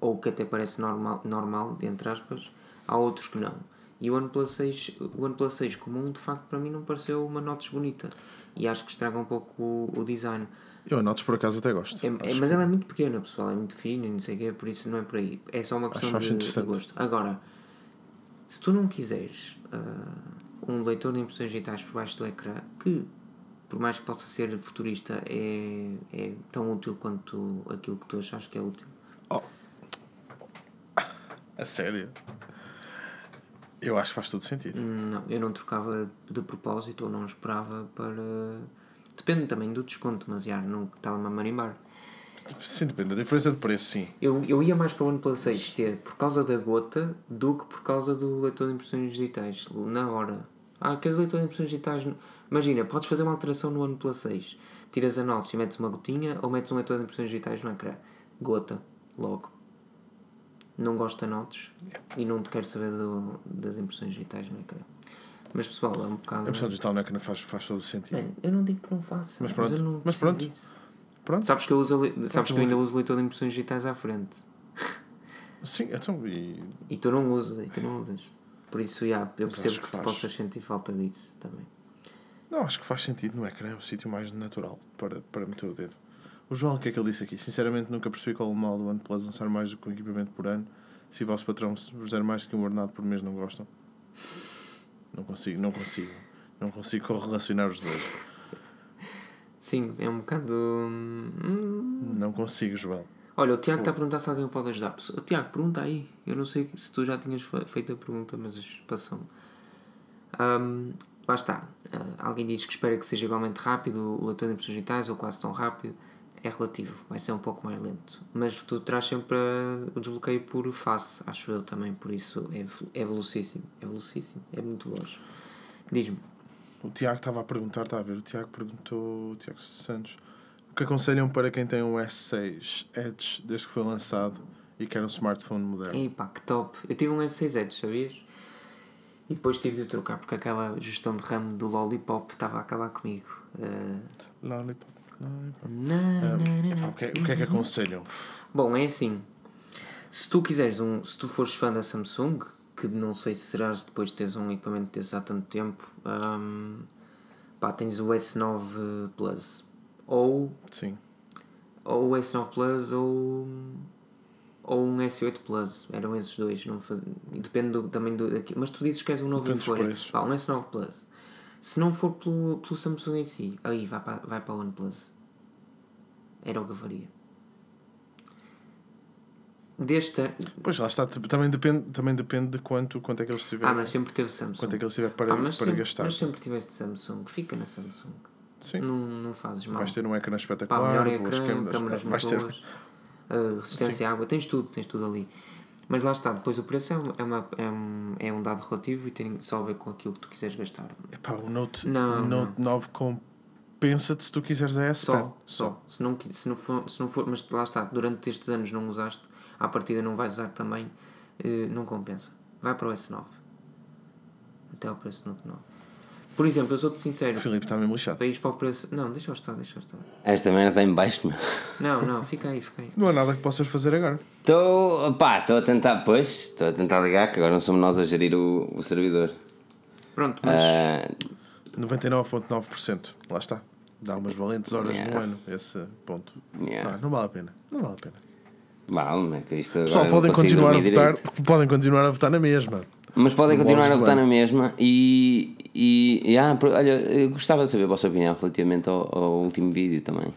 ou que até parece normal, normal entre aspas, há outros que não. E o OnePlus 6, o OnePlus 6 comum, de facto, para mim não pareceu uma notch bonita. E acho que estraga um pouco o, o design. Eu Notes por acaso até gosto. É, é- mas ela é muito pequena, pessoal, é muito fina e não sei o quê, por isso não é por aí. É só uma questão de, de gosto. Agora, se tu não quiseres ah, um leitor de impressões digitais por baixo do ecrã, que por mais que possa ser futurista, é, é tão útil quanto aquilo que tu achas que é útil. A sério? Eu acho que faz todo sentido. Não, eu não trocava de propósito ou não esperava para. Depende também do desconto, mas já, não estava-me a marimbar. Sim, depende da diferença de preço, sim. Eu, eu ia mais para o OnePlus 6T por causa da gota do que por causa do leitor de impressões digitais. Na hora. Ah, queres leitor de impressões digitais? Imagina, podes fazer uma alteração no OnePlus 6. Tiras a notes e metes uma gotinha ou metes um leitor de impressões digitais no ecrã. Gota. Logo. Não gosto de notes e não te quero saber do, das impressões digitais no ecrã. Mas pessoal, é um bocado. A impressão digital não é que não faz, faz todo sentido. Mano, eu não digo que não faça, Mas mas, pronto, eu não mas pronto. disso. Pronto. Sabes que eu, uso, le- sabes que eu ainda eu- uso leitor de impressões digitais à frente. Sim, então. E, E tu não usas, e tu não usas. Por isso, já, eu Mas percebo que, que tu possas sentir falta disso também. não, acho que faz sentido no ecrã, é o sítio mais natural para, para meter o dedo. O João, o que é que ele disse aqui? Sinceramente, nunca percebi qual o mal do OnePlus lançar mais do que um equipamento por ano. Se o vosso patrão vos der mais que um ordenado por mês, não gostam? Não consigo, não consigo. Não consigo correlacionar os dois. Sim, é um bocado. hum, Não consigo, João. Olha, o Tiago está a perguntar se alguém pode ajudar. O Tiago, pergunta aí. Eu não sei se tu já tinhas fe- feito a pergunta, mas passou-me. Hum, lá está. Ah, alguém diz que espera que seja igualmente rápido o leitor de impressões digitais ou quase tão rápido. É relativo, vai ser um pouco mais lento. Mas tu traz sempre o desbloqueio por face, acho eu também, por isso é, é velocíssimo. É velocíssimo, é muito veloz. Diz-me. O Tiago estava a perguntar, está a ver? O Tiago perguntou, o Tiago Santos, o que aconselham para quem tem um S6 Edge desde que foi lançado e quer um smartphone moderno? Ei pá, que top. Eu tive um S6 Edge, sabias? E depois tive de trocar porque aquela gestão de RAM do Lollipop estava a acabar comigo. Uh, Lollipop, o, que é, o que é que aconselham? Bom, é assim. Se tu quiseres um. Se tu fores fã da Samsung, que não sei se serás depois de teres um equipamento desse há tanto tempo, hum, pá, tens o S9 Plus. Ou, Sim. ou o S9 Plus ou. Ou um S8 Plus, eram esses dois, não faz... depende do, também do. Mas tu dizes que és um novo Depende preços. Pá, um S9 Plus. Se não for pelo, pelo Samsung em si, aí vai para, vai para o OnePlus. Era o que eu faria. Deste. Pois lá está, também depende, também depende de quanto, quanto é que eles tiverem. Ah, mas sempre teve Samsung. Quanto é que eles tiver para, Pá, mas para sempre, gastar. Mas sempre tiveste Samsung, fica na Samsung. Sim. Não, não fazes mal. Vais ter um ecrã Pá, espetacular, melhor boas ecrã, câmaras, câmaras vais muito ter- uh, resistência à água, tens tudo, tens tudo ali. Mas lá está, depois o preço é, um- é, uma, é, um, é um dado relativo e tem só a ver com aquilo que tu quiseres gastar. Epá, o Note, Não, o Note 9 compensa-te se tu quiseres a S Só, Pen. só. Se não, qui- se, não for, se não for, mas lá está, durante estes anos não usaste, à partida não vais usar também, eh, não compensa. Vai para o S9. Até ao preço do Note 9. Por exemplo, eu sou-te sincero, O Filipe está mesmo lixado. para ires para o preço. Não, deixa eu estar, deixa eu estar. Esta merda está em baixo, meu. Não, não, fica aí, fica aí. Não há nada que possas fazer agora. Estou, pá, estou a tentar, pois, estou a tentar ligar, que agora não somos nós a gerir o, o servidor. Pronto, mas. Ah, 99,9%. Lá está. Dá umas valentes horas Yeah. no ano, esse ponto. Yeah. Ah, não vale a pena. Não vale a pena. vale, é que isto Pessoal, não podem continuar a votar, direito. podem continuar a votar na mesma. Mas podem continuar a votar na mesma e, e, e ah, olha, eu gostava de saber a vossa opinião relativamente ao, ao último vídeo também.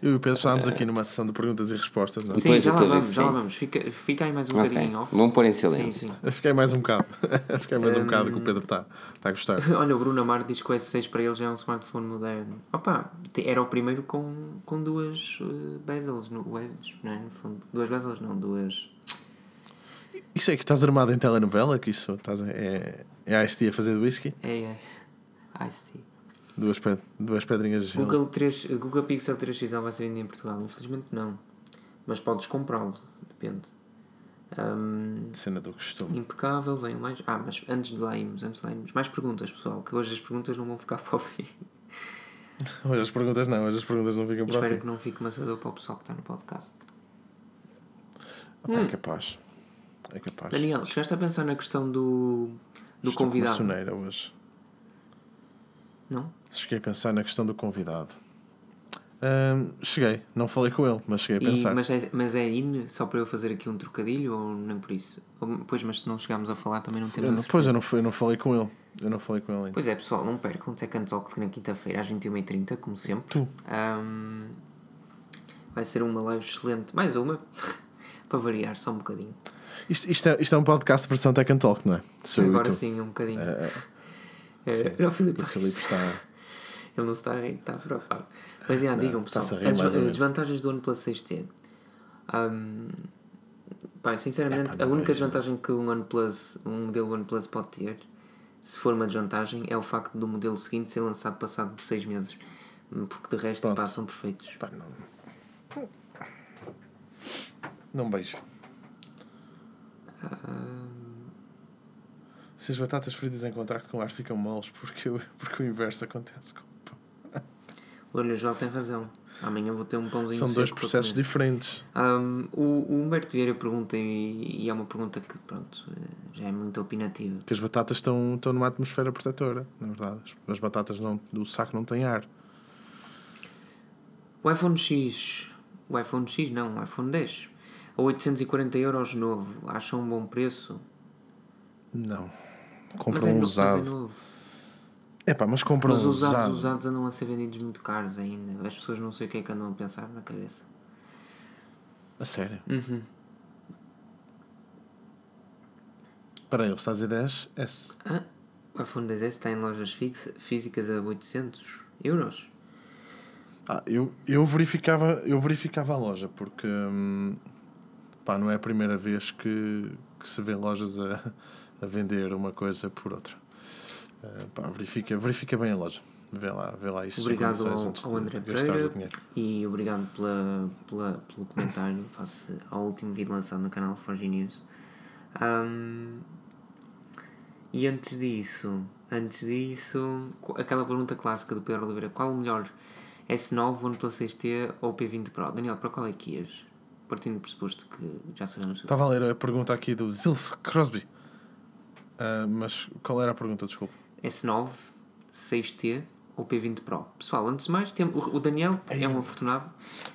Eu e o Pedro estávamos aqui numa sessão de perguntas e respostas. Não é? Sim, Pois, já lá vamos, já lá sim. vamos. Fica, fica aí mais um Ok, bocadinho off. vamos pôr em Sim, silêncio. sim. Eu Fiquei mais um bocado. Fiquei mais um bocado que o Pedro está está a gostar. Olha, o Bruno Amar diz que o S6 para ele já é um smartphone moderno. Opa, era o primeiro com, com duas uh, bezels no wedge, não é? No fundo. Duas bezels não, duas. Isso é que estás armado em telenovela? Que isso estás a- é, é a Ice-T a fazer de whisky? É, é. Ice-T. Duas, pe- duas pedrinhas de gelo. Google, 3, Google Pixel 3 XL vai ser vendido em Portugal? Infelizmente não. Mas podes comprá-lo, depende. Ahm, Cena do costume. impecável, vem mais. Ah, mas antes de lá irmos, antes de lá irmos. Mais perguntas, pessoal, que hoje as perguntas não vão ficar para o fim. Hoje as perguntas não, hoje as perguntas não ficam para o Espero fim. que não fique maçador para o pessoal que está no podcast. Opa, É capaz. É capaz. Daniel, chegaste a pensar na questão do, do Estou com uma convidado? soneira hoje. Não? Cheguei a pensar na questão do convidado. Cheguei, não falei com ele, mas cheguei a E- pensar. mas, é, mas é in só para eu fazer aqui um trocadilho ou nem por isso? Ou- pois, mas se não chegarmos a falar também não temos Eu pois eu não, eu não falei com ele. Eu não falei com ele ainda. Pois é, pessoal, não percam o Second Talk na quinta-feira às 21h30, como sempre. Tu. Ahm, vai ser uma live excelente. Mais uma, para variar, só um bocadinho. Isto, isto, é, isto é um podcast versão Tech and Talk, não é? Sou Agora sim, um bocadinho. É, É, era o Filipe o Filipe Reis. está. Ele não está a rir, está preocupado. Mas já, digam pessoal, as menos. desvantagens do OnePlus 6T. Um, sinceramente, Epá, a não única desvantagem que um OnePlus, um modelo OnePlus pode ter, se for uma desvantagem, é o facto do modelo seguinte ser lançado passado de 6 meses. Hum, Porque de resto, Pronto. pá, são perfeitos. Pá, não. Não beijo. Se as batatas fritas em contacto com ar ficam moles, porque, o- porque o inverso acontece com o pão. Olha, o João tem razão. Amanhã vou ter um pãozinho São dois processos diferentes. Um, o, o Humberto Vieira pergunta, e, e é uma pergunta que, pronto, já é muito opinativa. Que as batatas estão, estão numa atmosfera protetora, na verdade. As- As batatas não, do saco não têm ar. O iPhone X, o iPhone X não, o iPhone 10, a 840 euros novo, acham um bom preço? Não. Compram é, um mas é usado. novo. É pá, mas compram Mas os usados, usado. os usados andam a ser vendidos muito caros ainda. As pessoas não sei o que é que andam a pensar na cabeça. A sério. Uhum. Para ele, está a dizer 10? S. Ah, o iPhone 10S está em lojas fixa, físicas a 800 euros. Ah, eu, eu, verificava, eu verificava a loja, porque hum, pá, não é a primeira vez que, que se vê lojas a, a vender uma coisa por outra. Ah, pá, verifica, verifica bem a loja. Vê lá, vê lá isso. Obrigado ao, ao André Pereira e obrigado pela, pela, pelo comentário face ao último vídeo lançado no canal Forge News. Ahm, e antes disso, antes disso, qu- aquela pergunta clássica do Pedro Oliveira: qual o melhor S9, OnePlus 6T ou P20 Pro? Daniel, para qual é que ias? Partindo do pressuposto que já sabemos. Estava a ler a pergunta aqui do Zils Crosby. Ah, mas qual era a pergunta? Desculpa. S9, 6T ou P20 Pro? Pessoal, antes de mais, tem, o Daniel é um afortunado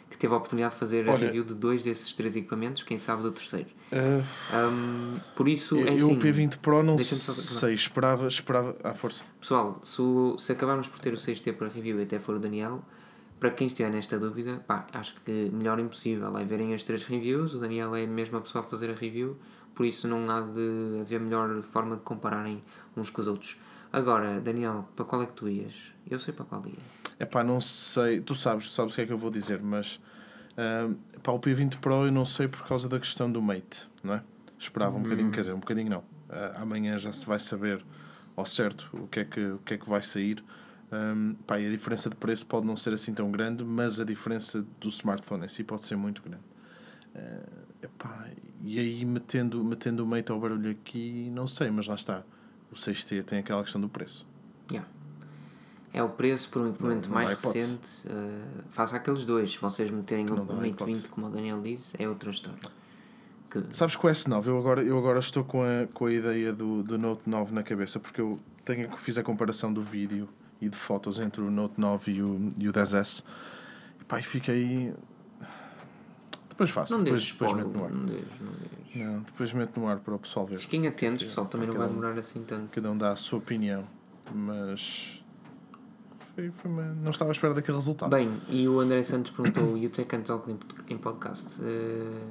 que teve a oportunidade de fazer a Olha- review de dois desses três equipamentos, quem sabe do terceiro. Ah, Hum, por isso, eu é eu assim, o P20 Pro não deixa-me só- sei, esperava, esperava. À força. Pessoal, se, o- se acabarmos por ter o 6T para review e até for o Daniel, para quem estiver nesta dúvida, pá, acho que melhor impossível é verem as três reviews. O Daniel é a mesma pessoa a fazer a review, por isso não há de haver melhor forma de compararem uns com os outros. Agora, Daniel, para qual é que tu ias? Eu sei para qual ia. É pá, não sei. Tu sabes, tu sabes o que é que eu vou dizer, mas. ah, pá, o P20 Pro eu não sei por causa da questão do Mate, não é? Esperava um bocadinho, quer dizer, um bocadinho não. Ah, amanhã já se vai saber ao certo o que é que, o que, é que vai sair. Um, pá, e a diferença de preço pode não ser assim tão grande, mas a diferença do smartphone em si pode ser muito grande. Ah, epá, e aí, metendo, metendo o Mate ao barulho aqui, não sei, mas lá está. O 6T tem aquela questão do preço. Yeah. É o preço por um equipamento Não- não mais recente. Uh, faça aqueles dois. Se vocês meterem o Não dá Mate hipótese. 20, como o Daniel disse, é outra história. Que, Sabes que o S9, eu agora, eu agora estou com a, com a ideia do, do Note 9 na cabeça, porque eu tenho, fiz a comparação do vídeo e de fotos entre o Note 9 e o, e o 10S. E pá, e fiquei. Depois faço, não depois, depois meto no ar. não deixes, não deixes. Não, depois meto no ar para o pessoal ver. Fiquem atentos, pessoal, também não vai Cada um. demorar assim tanto. Cada um dá a sua opinião, mas. Foi, foi uma- não estava à espera daquele resultado. Bem, e o André Santos perguntou: You take and talk em, podcast? Uh,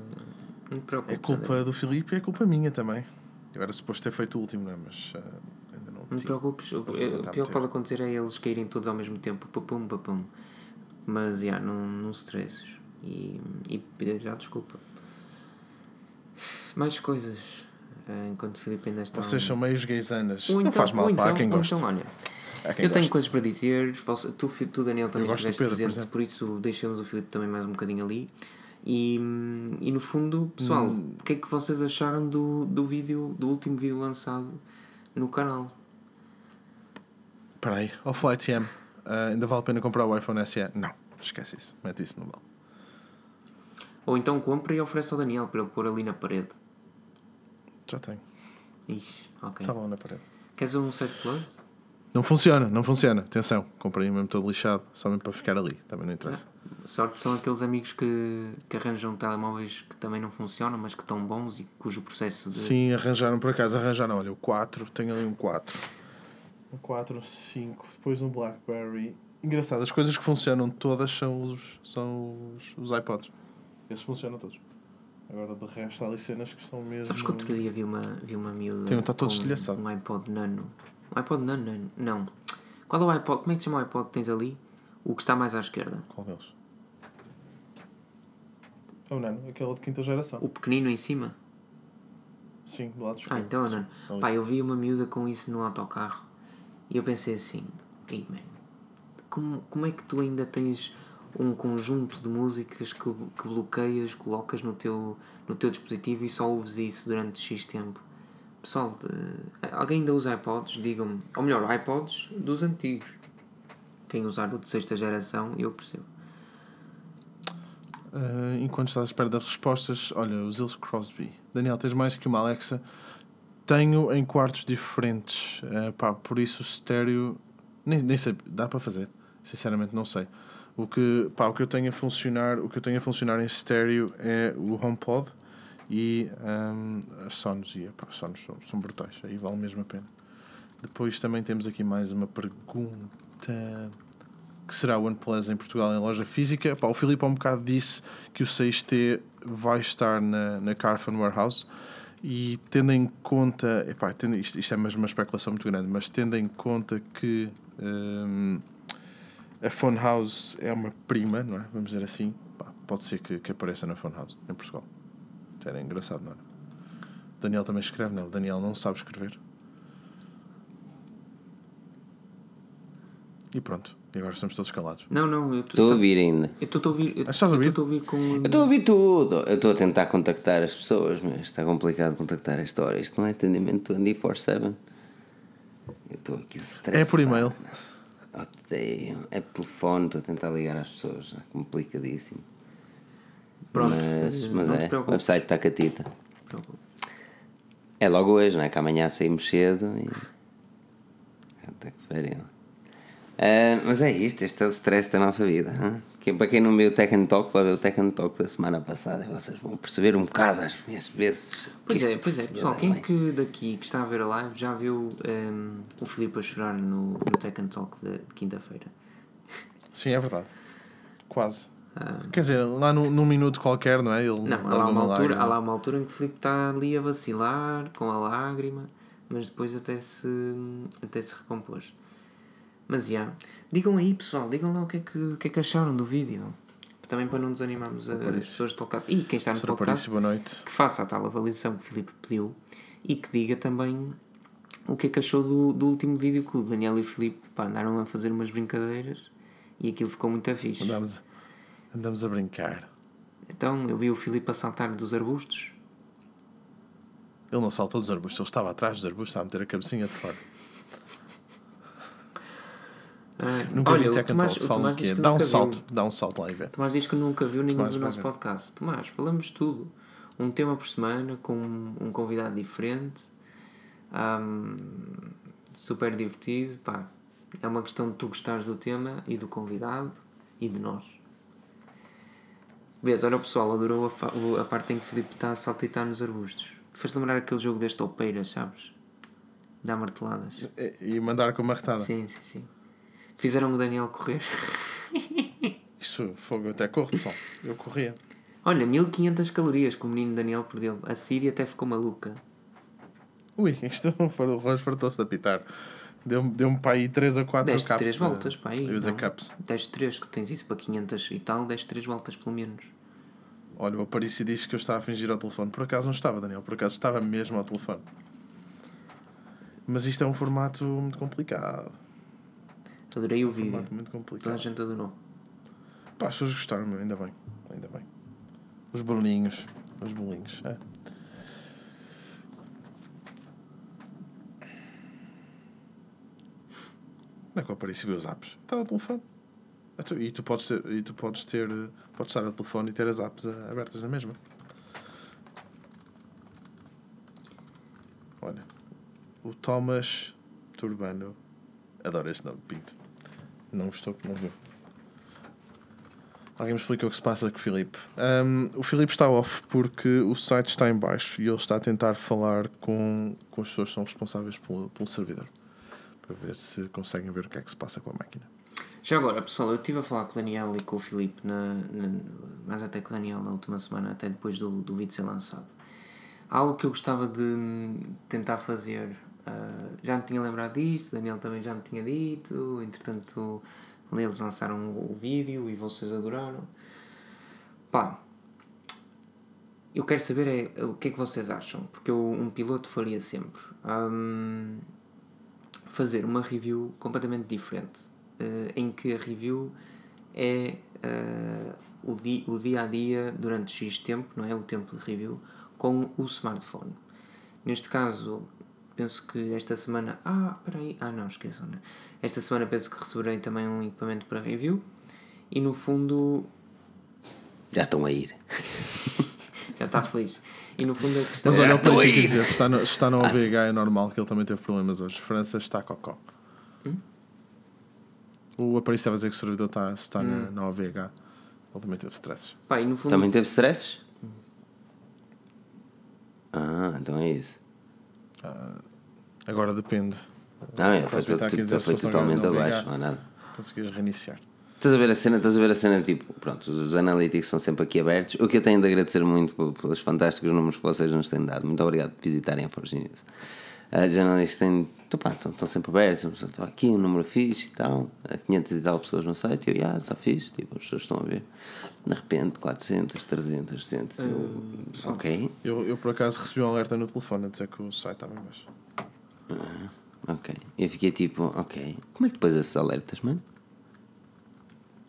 não me preocupe. é culpa do Filipe e é culpa minha também. Eu era suposto ter feito o último, não é? Mas ainda não. Te preocupes, o, pior que pode acontecer é eles caírem todos ao mesmo tempo, papum, papum. Mas, já, não, não stresses. E, e já desculpa. Mais coisas. eh, enquanto o Filipe ainda está. Vocês são meios gaysanas. Ou não então- faz mal ou para então, quem gosta. Então, olha, eu tenho goste. coisas para dizer. Tu, tu Daniel, também estiveste por presente, exemplo. por, isso deixamos o Filipe também mais um bocadinho ali. E, hum, e no fundo, pessoal, Hum. o que é que vocês acharam do, do vídeo, do último vídeo lançado no canal? Espera aí, ao Flight M, ah, ainda vale a pena comprar o iPhone SE? Não, esquece isso, mete isso no vale. Ou então compra e oferece ao Daniel para ele pôr ali na parede. Já tenho, Ixi, ok. está lá na parede. Queres um 7 Plus? Não funciona, não funciona. Atenção, comprei um mesmo todo lixado, só mesmo para ficar ali, também não interessa. Sorte são aqueles amigos que, que arranjam telemóveis que também não funcionam, mas que estão bons e cujo processo de. Sim, arranjaram por acaso, arranjaram, olha, o 4, tenho ali um 4. Um 4, um 5, depois um Blackberry. Engraçado, as coisas que funcionam todas são os, são os, os iPods. Esses funcionam todos. Agora de resto há ali cenas que são mesmo. Sabes que outro dia vi uma, vi uma miúda Tem um tá todo estilhaçado. um iPod Nano. Um iPod Nano? Nano? Não. Qual é o iPod? Como é que se chama o iPod que tens ali? O que está mais à esquerda. Qual deles? É o Nano, aquele de quinta geração. O pequenino em cima? Sim, do lado Ah, esquerdo. então é o Nano. Pá, eu vi uma miúda com isso no autocarro e eu pensei assim: Ei, man, como, como é que tu ainda tens um conjunto de músicas que, que bloqueias, colocas no teu, no teu dispositivo e só ouves isso durante X tempo? Pessoal, alguém ainda usa iPods? Digam-me. Ou melhor, iPods dos antigos. Quem usar o de sexta geração, eu percebo. Ah, enquanto estás à espera das respostas, olha, o Zils Crosby. Daniel, tens mais que uma Alexa? Tenho em quartos diferentes. Ah, pá, por isso o estéreo. Nem, nem sei, dá para fazer. Sinceramente, não sei. O que, pá, o que eu tenho a funcionar, o que eu tenho a funcionar em estéreo é o HomePod e ahm, as Sonos. E pá, Sonos são, são brutais, aí vale mesmo a pena. Depois também temos aqui mais uma pergunta que será o OnePlus em Portugal em loja física. Pá, o Filipe há um bocado disse que o 6T vai estar na, na Carphone Warehouse e tendo em conta, epá, tendo, isto, isto é mesmo uma especulação muito grande, mas tendo em conta que hum, a Phone House é uma prima, não é? Vamos dizer assim, pode ser que, que apareça na Phone House em Portugal. Era engraçado, não era? Daniel também escreve, não? Daniel não sabe escrever. E pronto, e agora estamos todos calados. Não, não, eu Estou a ouvir ainda. Eu estou a ouvir. Eu, Ah, estás a eu ouvir? estou a ouvir com. Eu estou a ouvir tudo. Eu estou a tentar contactar as pessoas, mas está complicado contactar a esta hora. Isto não é atendimento 24-7. Eu estou aqui estressado. É por e-mail. Odeio. É por telefone, estou a tentar ligar às pessoas. É complicadíssimo. Pronto, Mas, mas não é, te o website está catita. É logo hoje, não é? Que amanhã saímos cedo e. Até que feria. Ah, mas é isto, este é o stress da nossa vida. hã? Que, para quem não viu o Tech and Talk, vai ver o Tech and Talk da semana passada e vocês vão perceber um bocado às minhas vezes. Pois é, pois é, pessoal, quem é bem. que daqui que está a ver a live já viu ehm, o Filipe a chorar no, no Tech and Talk de, de quinta-feira? Sim, é verdade. Quase. Quer dizer, lá no, num minuto qualquer, não é? Ele Não, há lá, uma altura, lágrima. há lá uma altura em que o Filipe está ali a vacilar com a lágrima, mas depois até se, até se recompôs. Mas já, digam aí pessoal, digam lá o que é que, o que, é que acharam do vídeo. Também para não desanimarmos as pessoas do podcast. E quem está no Sra. podcast, noite. que faça a tal avaliação que o Filipe pediu e que diga também o que é que achou do, do último vídeo que o Daniel e o Filipe pá, andaram a fazer umas brincadeiras e aquilo ficou muito fixe. Andamos, andamos a brincar. Então eu vi o Filipe a saltar dos arbustos. Ele não saltou dos arbustos, ele estava atrás dos arbustos, estava a meter a cabecinha de fora. Ah, Nunca olha, vi Tech Tomás, Talk, fala que Dá um salto, viu. dá um salto lá e vê. Tomás diz que nunca viu nenhum Tomás do nosso podcast. Tomás, falamos tudo. Um tema por semana, com um, um convidado diferente. Ahm, super divertido. Pá, é uma questão de tu gostares do tema e do convidado e de nós. Vês, olha o pessoal, adorou a, a parte em que o Filipe está a saltitar nos arbustos. Faz lembrar aquele jogo das toupeiras, sabes? Dá marteladas. E- E mandar com uma retada. Sim, sim, sim. Fizeram o Daniel correr. Isso, fogo, até corro, pessoal. Eu corria. Olha, 1500 calorias que o menino Daniel perdeu. A Síria até ficou maluca. Ui, isto foi o Rojas fartou-se de apitar. Deu-me deu para aí 3 ou 4 Deste caps. 3 de- voltas, pá, aí. Eu não? caps. Deste 3, que tens isso para 500 e tal, deste 3 voltas pelo menos. Olha, o Aparício disse que eu estava a fingir ao telefone. Por acaso não estava, Daniel. Por acaso estava mesmo ao telefone. Mas isto é um formato muito complicado. Adorei o Um vídeo. muito Toda a complicado. gente adorou. Pá, as pessoas gostaram, meu, ainda bem. Ainda bem. Os bolinhos. Os bolinhos. É. Como é que o Aparício viu os apps? Estava ao telefone. E tu, podes ter, e tu podes ter, podes estar ao telefone e ter as apps abertas na mesma. Olha, o Thomas Turbano adora este nome, Pinto. Não gostou não viu. Alguém me explica o que se passa com o Filipe. Um, o Filipe está off porque o site está em baixo e ele está a tentar falar com, com as pessoas que são responsáveis pelo, pelo servidor para ver se conseguem ver o que é que se passa com a máquina. Já agora, pessoal, eu estive a falar com o Daniel e com o Filipe, na, na, mas até com o Daniel na última semana, até depois do, do vídeo ser lançado. Algo que eu gostava de hum, tentar fazer. Ah, já me tinha lembrado disto, Daniel também já me tinha dito, entretanto eles lançaram o vídeo e vocês adoraram. Pá, eu quero saber é o que é que vocês acham, porque eu, um piloto faria sempre. Hum, fazer uma review completamente diferente, eh, em que a review é eh, o, di o dia a dia durante X tempo, não é? O tempo de review, com o smartphone. Neste caso, penso que esta semana. Ah, peraí. Ah, não, esqueçam, né? Esta semana penso que receberei também um equipamento para review e no fundo Já estão a ir. já está feliz. E no fundo a questão Mas olha, Já o aí. quer dizer, se está no, se está no Ah, OVH é normal que ele também teve problemas hoje. França está cocó. O Aparício estava a dizer que o servidor está, se está na, na OVH. Ele também teve stresses. Pá, e no fundo Também teve stresses? Ah, então é isso. Agora depende. Não, é, foi, a dizer foi totalmente abaixo, não há nada. Conseguias reiniciar. Estás a ver a cena, estás a ver a cena tipo, pronto, os analytics são sempre aqui abertos. O que eu tenho de agradecer muito pe- pelos fantásticos números que vocês nos têm dado. Muito obrigado por visitarem a Forge News. Ah, Os analytics têm, então, pá, estão, estão sempre abertos. Estou aqui, um número fixe e tal. Há 500 e tal pessoas no site. E eu, ah, está fixe. Tipo, as pessoas estão a ver. De repente, 400, 300, 200. Eu, ok, Eu, eu por acaso recebi um alerta no telefone a dizer que o site estava em baixo. ok. E eu fiquei tipo, ok. Como é que depois esses alertas, mano?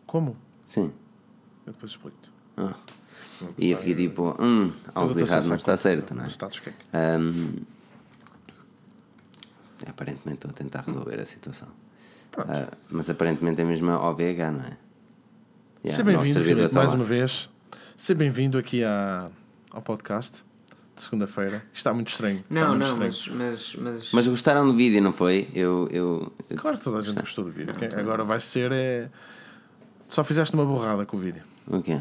Como? Sim. Eu depois explico-te. Ah. E eu fiquei tipo, hum, algo de errado não está certo, não é? status cake. Ahm, aparentemente estou a tentar resolver a situação. Ah, mas aparentemente é mesmo a OVH, não é? Yeah, Seja bem-vindo, Filipe, mais lá. uma vez. Seja bem-vindo aqui à, ao podcast. de segunda-feira. Isto está muito estranho. Não, muito não, estranho. mas, mas, mas, Mas gostaram do vídeo, não foi? Eu. eu... Claro que toda a gente gostou do vídeo. Quem- Agora vai ser é. Só fizeste uma borrada com o vídeo. O quê?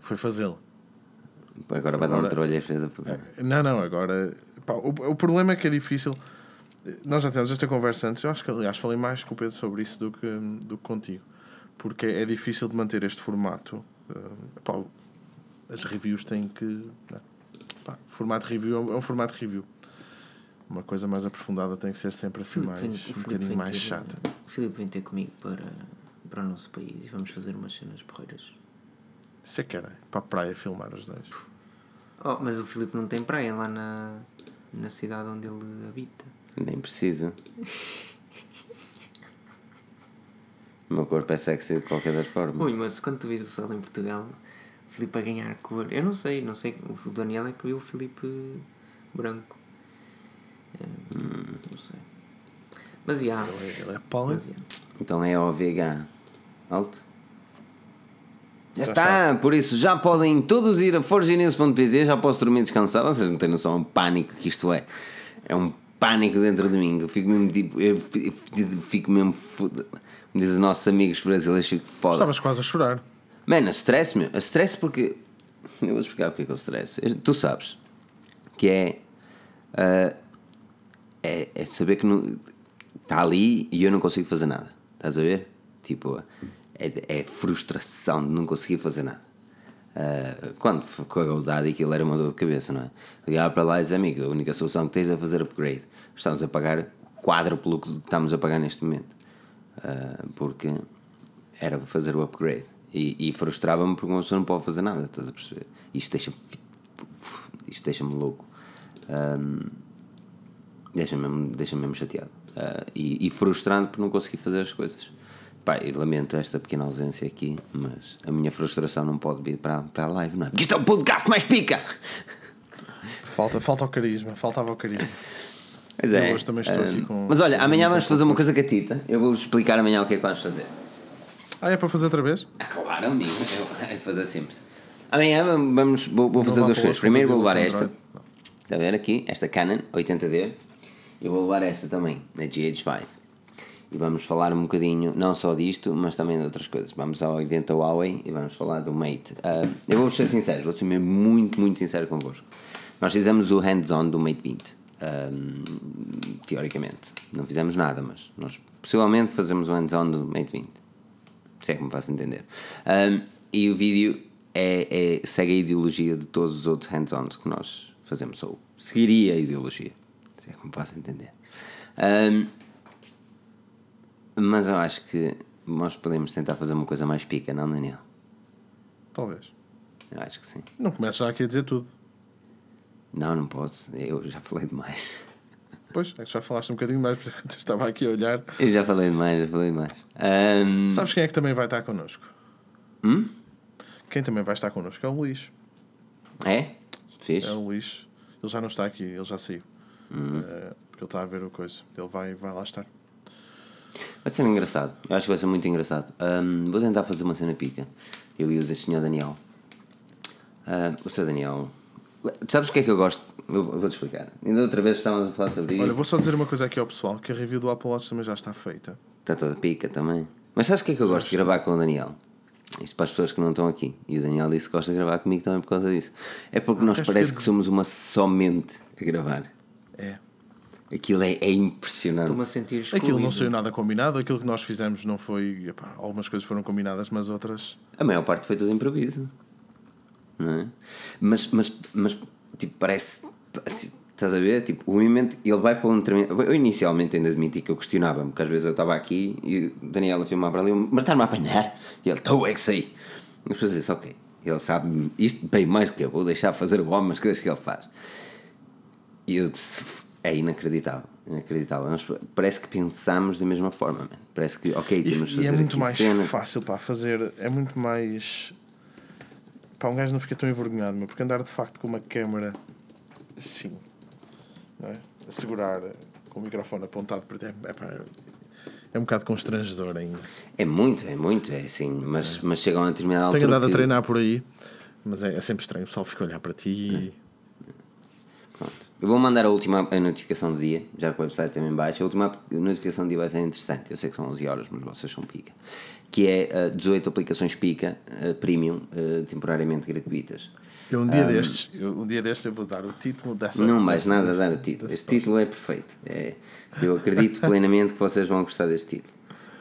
Foi fazê-lo. Agora vai dar um Agora- trolho a filha da puta. Não, não, agora. pá, o, o problema é que é difícil. Nós já tivemos esta conversa antes. Eu acho que, aliás, falei mais com o Pedro sobre isso do que, do que contigo. Porque é difícil de manter este formato. Eh, pá, as reviews têm que. né, pá, formato review é um, é um formato review. Uma coisa mais aprofundada tem que ser sempre assim, mais, vem- um bocadinho mais ter- chata. O Filipe vem ter comigo para, para o nosso país e vamos fazer umas cenas porreiras. Isso é que era. Para a praia filmar os dois. Oh, mas o Filipe não tem praia lá na, na cidade onde ele habita. Nem precisa. O meu corpo é sexy de qualquer das formas. Ui, mas quando tu vis o sol em Portugal, o Filipe a ganhar cor. Eu não sei, não sei. O Daniel é que viu o Filipe branco. É, Não sei. Mas já. Ele é já. Então é OVH. Alto. Já está, por isso já podem todos ir a forginews.pt, já posso dormir descansado. Vocês não têm noção o pânico que isto é. É um pânico dentro de mim. Eu fico mesmo tipo. Eu fi- fico mesmo. foda- Como dizem os nossos amigos brasileiros, fico foda. Estavas quase a chorar. Mano, a stress, meu. A stress porque. Eu vou explicar o que é que é o stress. Eu- Tu sabes. Que é. ah, é, é saber que está ali e eu não consigo fazer nada. Estás a ver? Tipo, é, é frustração de não conseguir fazer nada. Ah, quando foi com a Godaddy aquilo era uma dor de cabeça, não é? Ligava para lá e dizia, amigo, a única solução que tens é fazer upgrade. Estamos a pagar quádruplo que estamos a pagar neste momento. Ah, porque era fazer o upgrade. E, e frustrava-me porque uma pessoa não pode fazer nada, estás a perceber? Isto deixa-me. Isto deixa-me louco. Ahm, deixa-me deixa mesmo chateado. Ah, e, e frustrante por não conseguir fazer as coisas. Pá, e lamento esta pequena ausência aqui, mas a minha frustração não pode vir para, para a live, não é? Porque isto é o podcast que mais pica! Falta, falta o carisma. Faltava o carisma. Pois é. hoje também estou aqui Ah, com- Mas olha, com amanhã vamos fazer uma coisa catita. Eu vou explicar amanhã o que é que vamos fazer. Ah, é para fazer outra vez? Ah, claro, amigo. É de fazer simples. Amanhã vamos, vou, vou fazer Não vá duas coisas. Primeiro vou levar digo, esta. Está a ver aqui? Esta Canon 80D. E vou levar esta também, a GH5. E vamos falar um bocadinho, não só disto, mas também de outras coisas. Vamos ao evento Huawei e vamos falar do Mate. Ah, eu vou ser sincero, vou ser mesmo muito, muito sincero convosco. Nós fizemos o hands-on do Mate 20. ah, teoricamente. Não fizemos nada, mas nós possivelmente fazemos o hands-on do Mate 20 se é que me faço entender. Um, e o vídeo é, é- segue a ideologia de todos os outros hands-ons que nós fazemos, ou seguiria a ideologia, se é que me faço entender. Um, mas eu acho que nós podemos tentar fazer uma coisa mais pica, não, Daniel? Talvez. Eu acho que sim. Não começo já aqui a dizer tudo. Não, não posso, eu já falei demais. Pois, é que já falaste um bocadinho mais, porque eu estava aqui a olhar. Eu já falei demais, já falei demais. Um, Sabes quem é que também vai estar connosco? hum? Quem também vai estar connosco é o Luís. É? Fiz? É o Luís. Ele já não está aqui, ele já saiu. Eh, porque ele está a ver o coisa. Ele vai, vai lá estar. Vai ser engraçado. Eu acho que vai ser muito engraçado. Ahm, vou tentar fazer uma cena pica. Eu e o senhor Daniel. Ah, o senhor Daniel. Sabes o que é que eu gosto? Eu vou- vou-te explicar. Ainda outra vez estávamos a falar sobre Olha, isto. vou só dizer uma coisa aqui ao pessoal: que a review do Apple Watch também já está feita. Está toda pica também. Mas sabes o que é que eu gosto de gravar com o Daniel? Isto para as pessoas que não estão aqui. E o Daniel disse que gosta de gravar comigo também por causa disso. É porque nós queres parece ver- que somos uma somente a gravar. É. Aquilo é, é impressionante. Estou-me a sentir excluído. Aquilo não saiu nada combinado, aquilo que nós fizemos não foi. epá, algumas coisas foram combinadas, mas outras. A maior parte foi tudo improviso. Não é? Mas, mas, mas tipo, parece. tipo, estás a ver? Tipo, o movimento, ele vai para um determinado. Eu inicialmente ainda admiti que eu questionava-me, porque às vezes eu estava aqui e o Daniel a filmar para ali, eu, mas está-me a apanhar? E ele, estou, é que sei. E depois eu disse, ok, ele sabe isto bem mais que eu, vou deixar fazer o homem as coisas que ele faz. E eu disse, é inacreditável. Inacreditável. Nós, parece que pensamos da mesma forma, man. Parece que, ok, E, temos de e fazer é muito mais cena. fácil para fazer. É muito mais. Pá, um gajo não fica tão envergonhado, meu, porque andar de facto com uma câmera assim, não é? a segurar com o microfone apontado para ti, é, pá, é um bocado constrangedor ainda. É muito, é muito, é assim, mas, mas chega a uma determinada altura. Tenho andado a que- treinar por aí, mas é, é sempre estranho. O pessoal fica a olhar para ti. Eu vou mandar a última a notificação do dia, já que o website também baixa. A última notificação do dia vai ser interessante. Eu sei que são 11 horas, mas vocês são pica. Que é uh, 18 aplicações pica uh, premium uh, temporariamente gratuitas. Eu, um dia destes, eu, um dia destes eu vou dar o título dessa. Não dessa- nada dar o título. Este título é perfeito. É, eu acredito plenamente que vocês vão gostar deste título.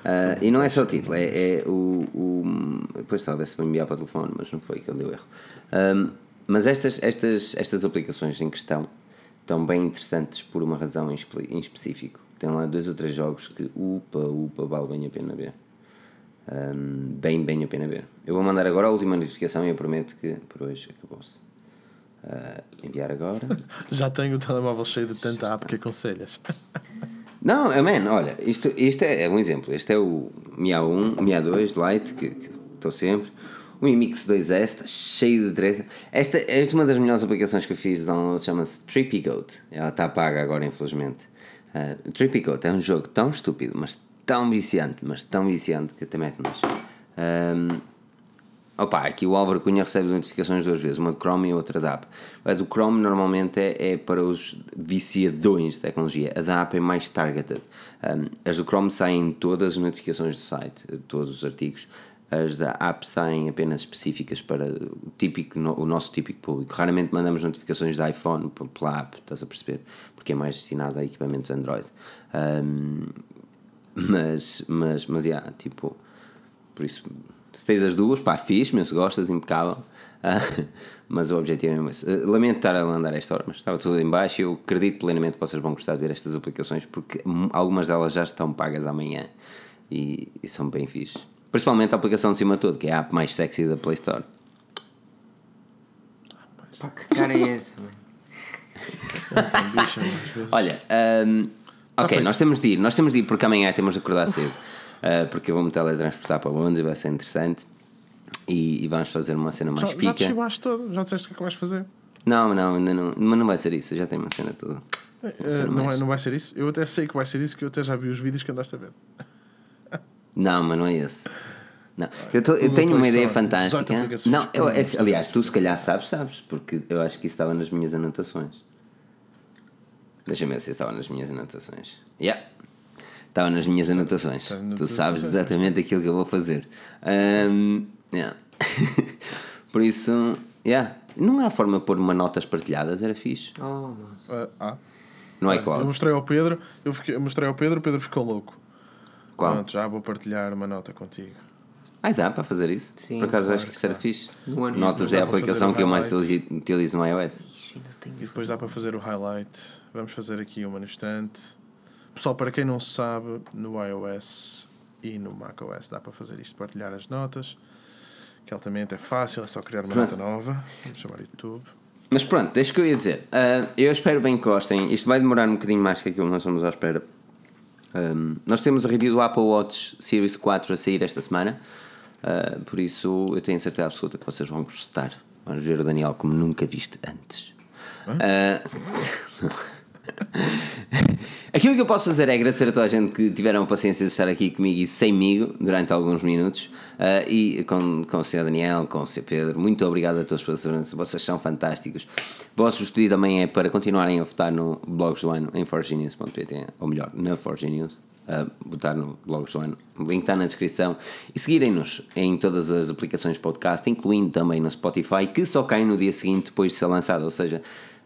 Ah, e não é só o título, é, é o, o. Depois talvez se me enviar para o telefone, mas não foi que ele deu erro. Ahm, mas estas, estas, estas aplicações em questão estão bem interessantes por uma razão em, espe- em específico. Tem lá dois ou três jogos que, upa, upa, vale bem a pena ver. Ahm, bem, bem a pena ver. Eu vou mandar agora a última notificação e eu prometo que por hoje acabou-se. Ah, enviar agora. Já tenho o telemóvel cheio de tanta app que aconselhas. Não, é man, olha, isto, isto é, é um exemplo. Este é o Mi A1, Mi A2 Lite, que estou sempre. O Mi Mix 2S, está cheio de treta. Esta, esta é uma das melhores aplicações que eu fiz de download, chama-se Trippy Goat. Ela está paga agora, infelizmente. Uh, Trippy Goat é um jogo tão estúpido, mas tão viciante, mas tão viciante que até mete-nos. Um, Opa, aqui o Álvaro Cunha recebe notificações duas vezes, uma do Chrome e outra da app. A do Chrome normalmente é, é para os viciadões de tecnologia, a da app é mais targeted. Um, as do Chrome saem todas as notificações do site, de todos os artigos. As da app saem apenas específicas para o, típico, o nosso típico público. Raramente mandamos notificações da iPhone pela app, estás a perceber? Porque é mais destinado a equipamentos Android. Um, mas, mas, mas, yeah, tipo, por isso, se tens as duas, pá, fixe, mas se gostas, impecável. Ah, mas o objetivo é mesmo esse. Ah, Lamento estar a andar a esta hora, mas estava tudo em baixo eu acredito plenamente que vocês vão gostar de ver estas aplicações porque algumas delas já estão pagas amanhã e, e são bem fixe. Principalmente a aplicação de cima de tudo, que é a app mais sexy da Play Store. Pá, que cara é essa, mano? Olha, hum, ok, feito. nós temos de ir, nós temos de ir porque amanhã temos de acordar cedo. Ah, porque eu vou-me teletransportar para Londres e vai ser interessante. E, e vamos fazer uma cena mais já, já te pica. chibaste todo, já disseste o que é que vais fazer. Não, não, ainda não. Mas não vai ser isso, eu já tenho uma cena toda. Ser Eh, não, mais. é, não vai ser isso? Eu até sei que vai ser isso, que eu até já vi os vídeos que andaste a ver. Não, mas não é esse. Não. Eu, tô- eu tenho uma ideia Store, 18 fantástica. aplicações Não, eu, é- aliás, tu se calhar sabes, sabes, porque eu acho que isso estava nas minhas anotações. Deixa-me ver se estava nas minhas anotações. Yeah. Estava nas minhas anotações. Nas Tu sabes exatamente aquilo que eu vou fazer. Ahm, yeah. Por isso, yeah. não há forma de pôr uma notas partilhadas, era fixe. Oh, moço. Ah, ah. Não é Olha, Eu mostrei ao Pedro, eu, fiquei, eu mostrei ao Pedro, o Pedro ficou louco. Qual? Pronto, já vou partilhar uma nota contigo. Ai, dá para fazer isso? Sim, Por acaso claro acho que isso era fixe. No ano- Notas é a aplicação que eu mais utilizo no iOS. Ixi, ainda tenho E depois dá para fazer o highlight. Vamos fazer aqui uma no instante. Pessoal, para quem não sabe, no iOS e no macOS dá para fazer isto, partilhar as notas. Que altamente é fácil, é só criar uma Pronto. nota nova. Vamos chamar YouTube. Mas pronto, deixa que eu ia dizer. Ah, eu espero bem que gostem. Isto vai demorar um bocadinho mais que aquilo que nós estamos à espera. Ahm, nós temos a review do Apple Watch Series 4 a sair esta semana. Ah, por isso eu tenho certeza absoluta que vocês vão gostar. Vamos ver o Daniel como nunca viste antes. Ah, Aquilo que eu posso fazer é agradecer a toda a gente que tiveram a paciência de estar aqui comigo e semigo durante alguns minutos. Ah, e com, com o Sr. Daniel, com o Sr. Pedro, muito obrigado a todos pela segurança. Vocês são fantásticos. O vosso pedido também é para continuarem a votar no Blogs do Ano em forgenius.pt, ou melhor, na Forgenius. Uh, botar no Blogs do Ano, o link está na descrição e seguirem-nos em todas as aplicações podcast, incluindo também no Spotify, que só cai no dia seguinte depois de ser lançado, ou seja,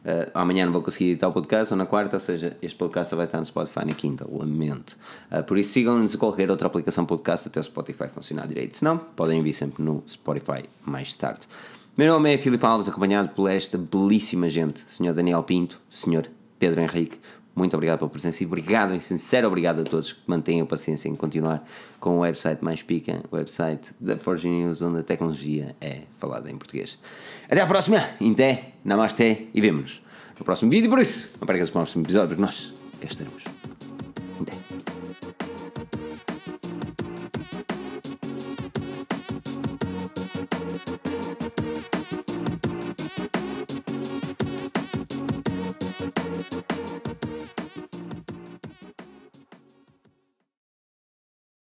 Uh, amanhã não vou conseguir editar o podcast, ou na quarta, ou seja, este podcast só vai estar no Spotify na quinta, lamento. Uh, por isso sigam-nos a qualquer outra aplicação podcast até o Spotify funcionar direito. Se não, podem vir sempre no Spotify mais tarde. Meu nome é Filipe Alves, acompanhado por esta belíssima gente, Sr. Daniel Pinto, Sr. Pedro Henrique. Muito obrigado pela presença e obrigado, em sincero obrigado a todos que mantenham a paciência em continuar com o website mais pica, o website da Forge News, onde a tecnologia é falada em português. Até à próxima, Inté, Namasté e vemo-nos no próximo vídeo. Por isso, não percas o próximo episódio, porque nós cá estaremos.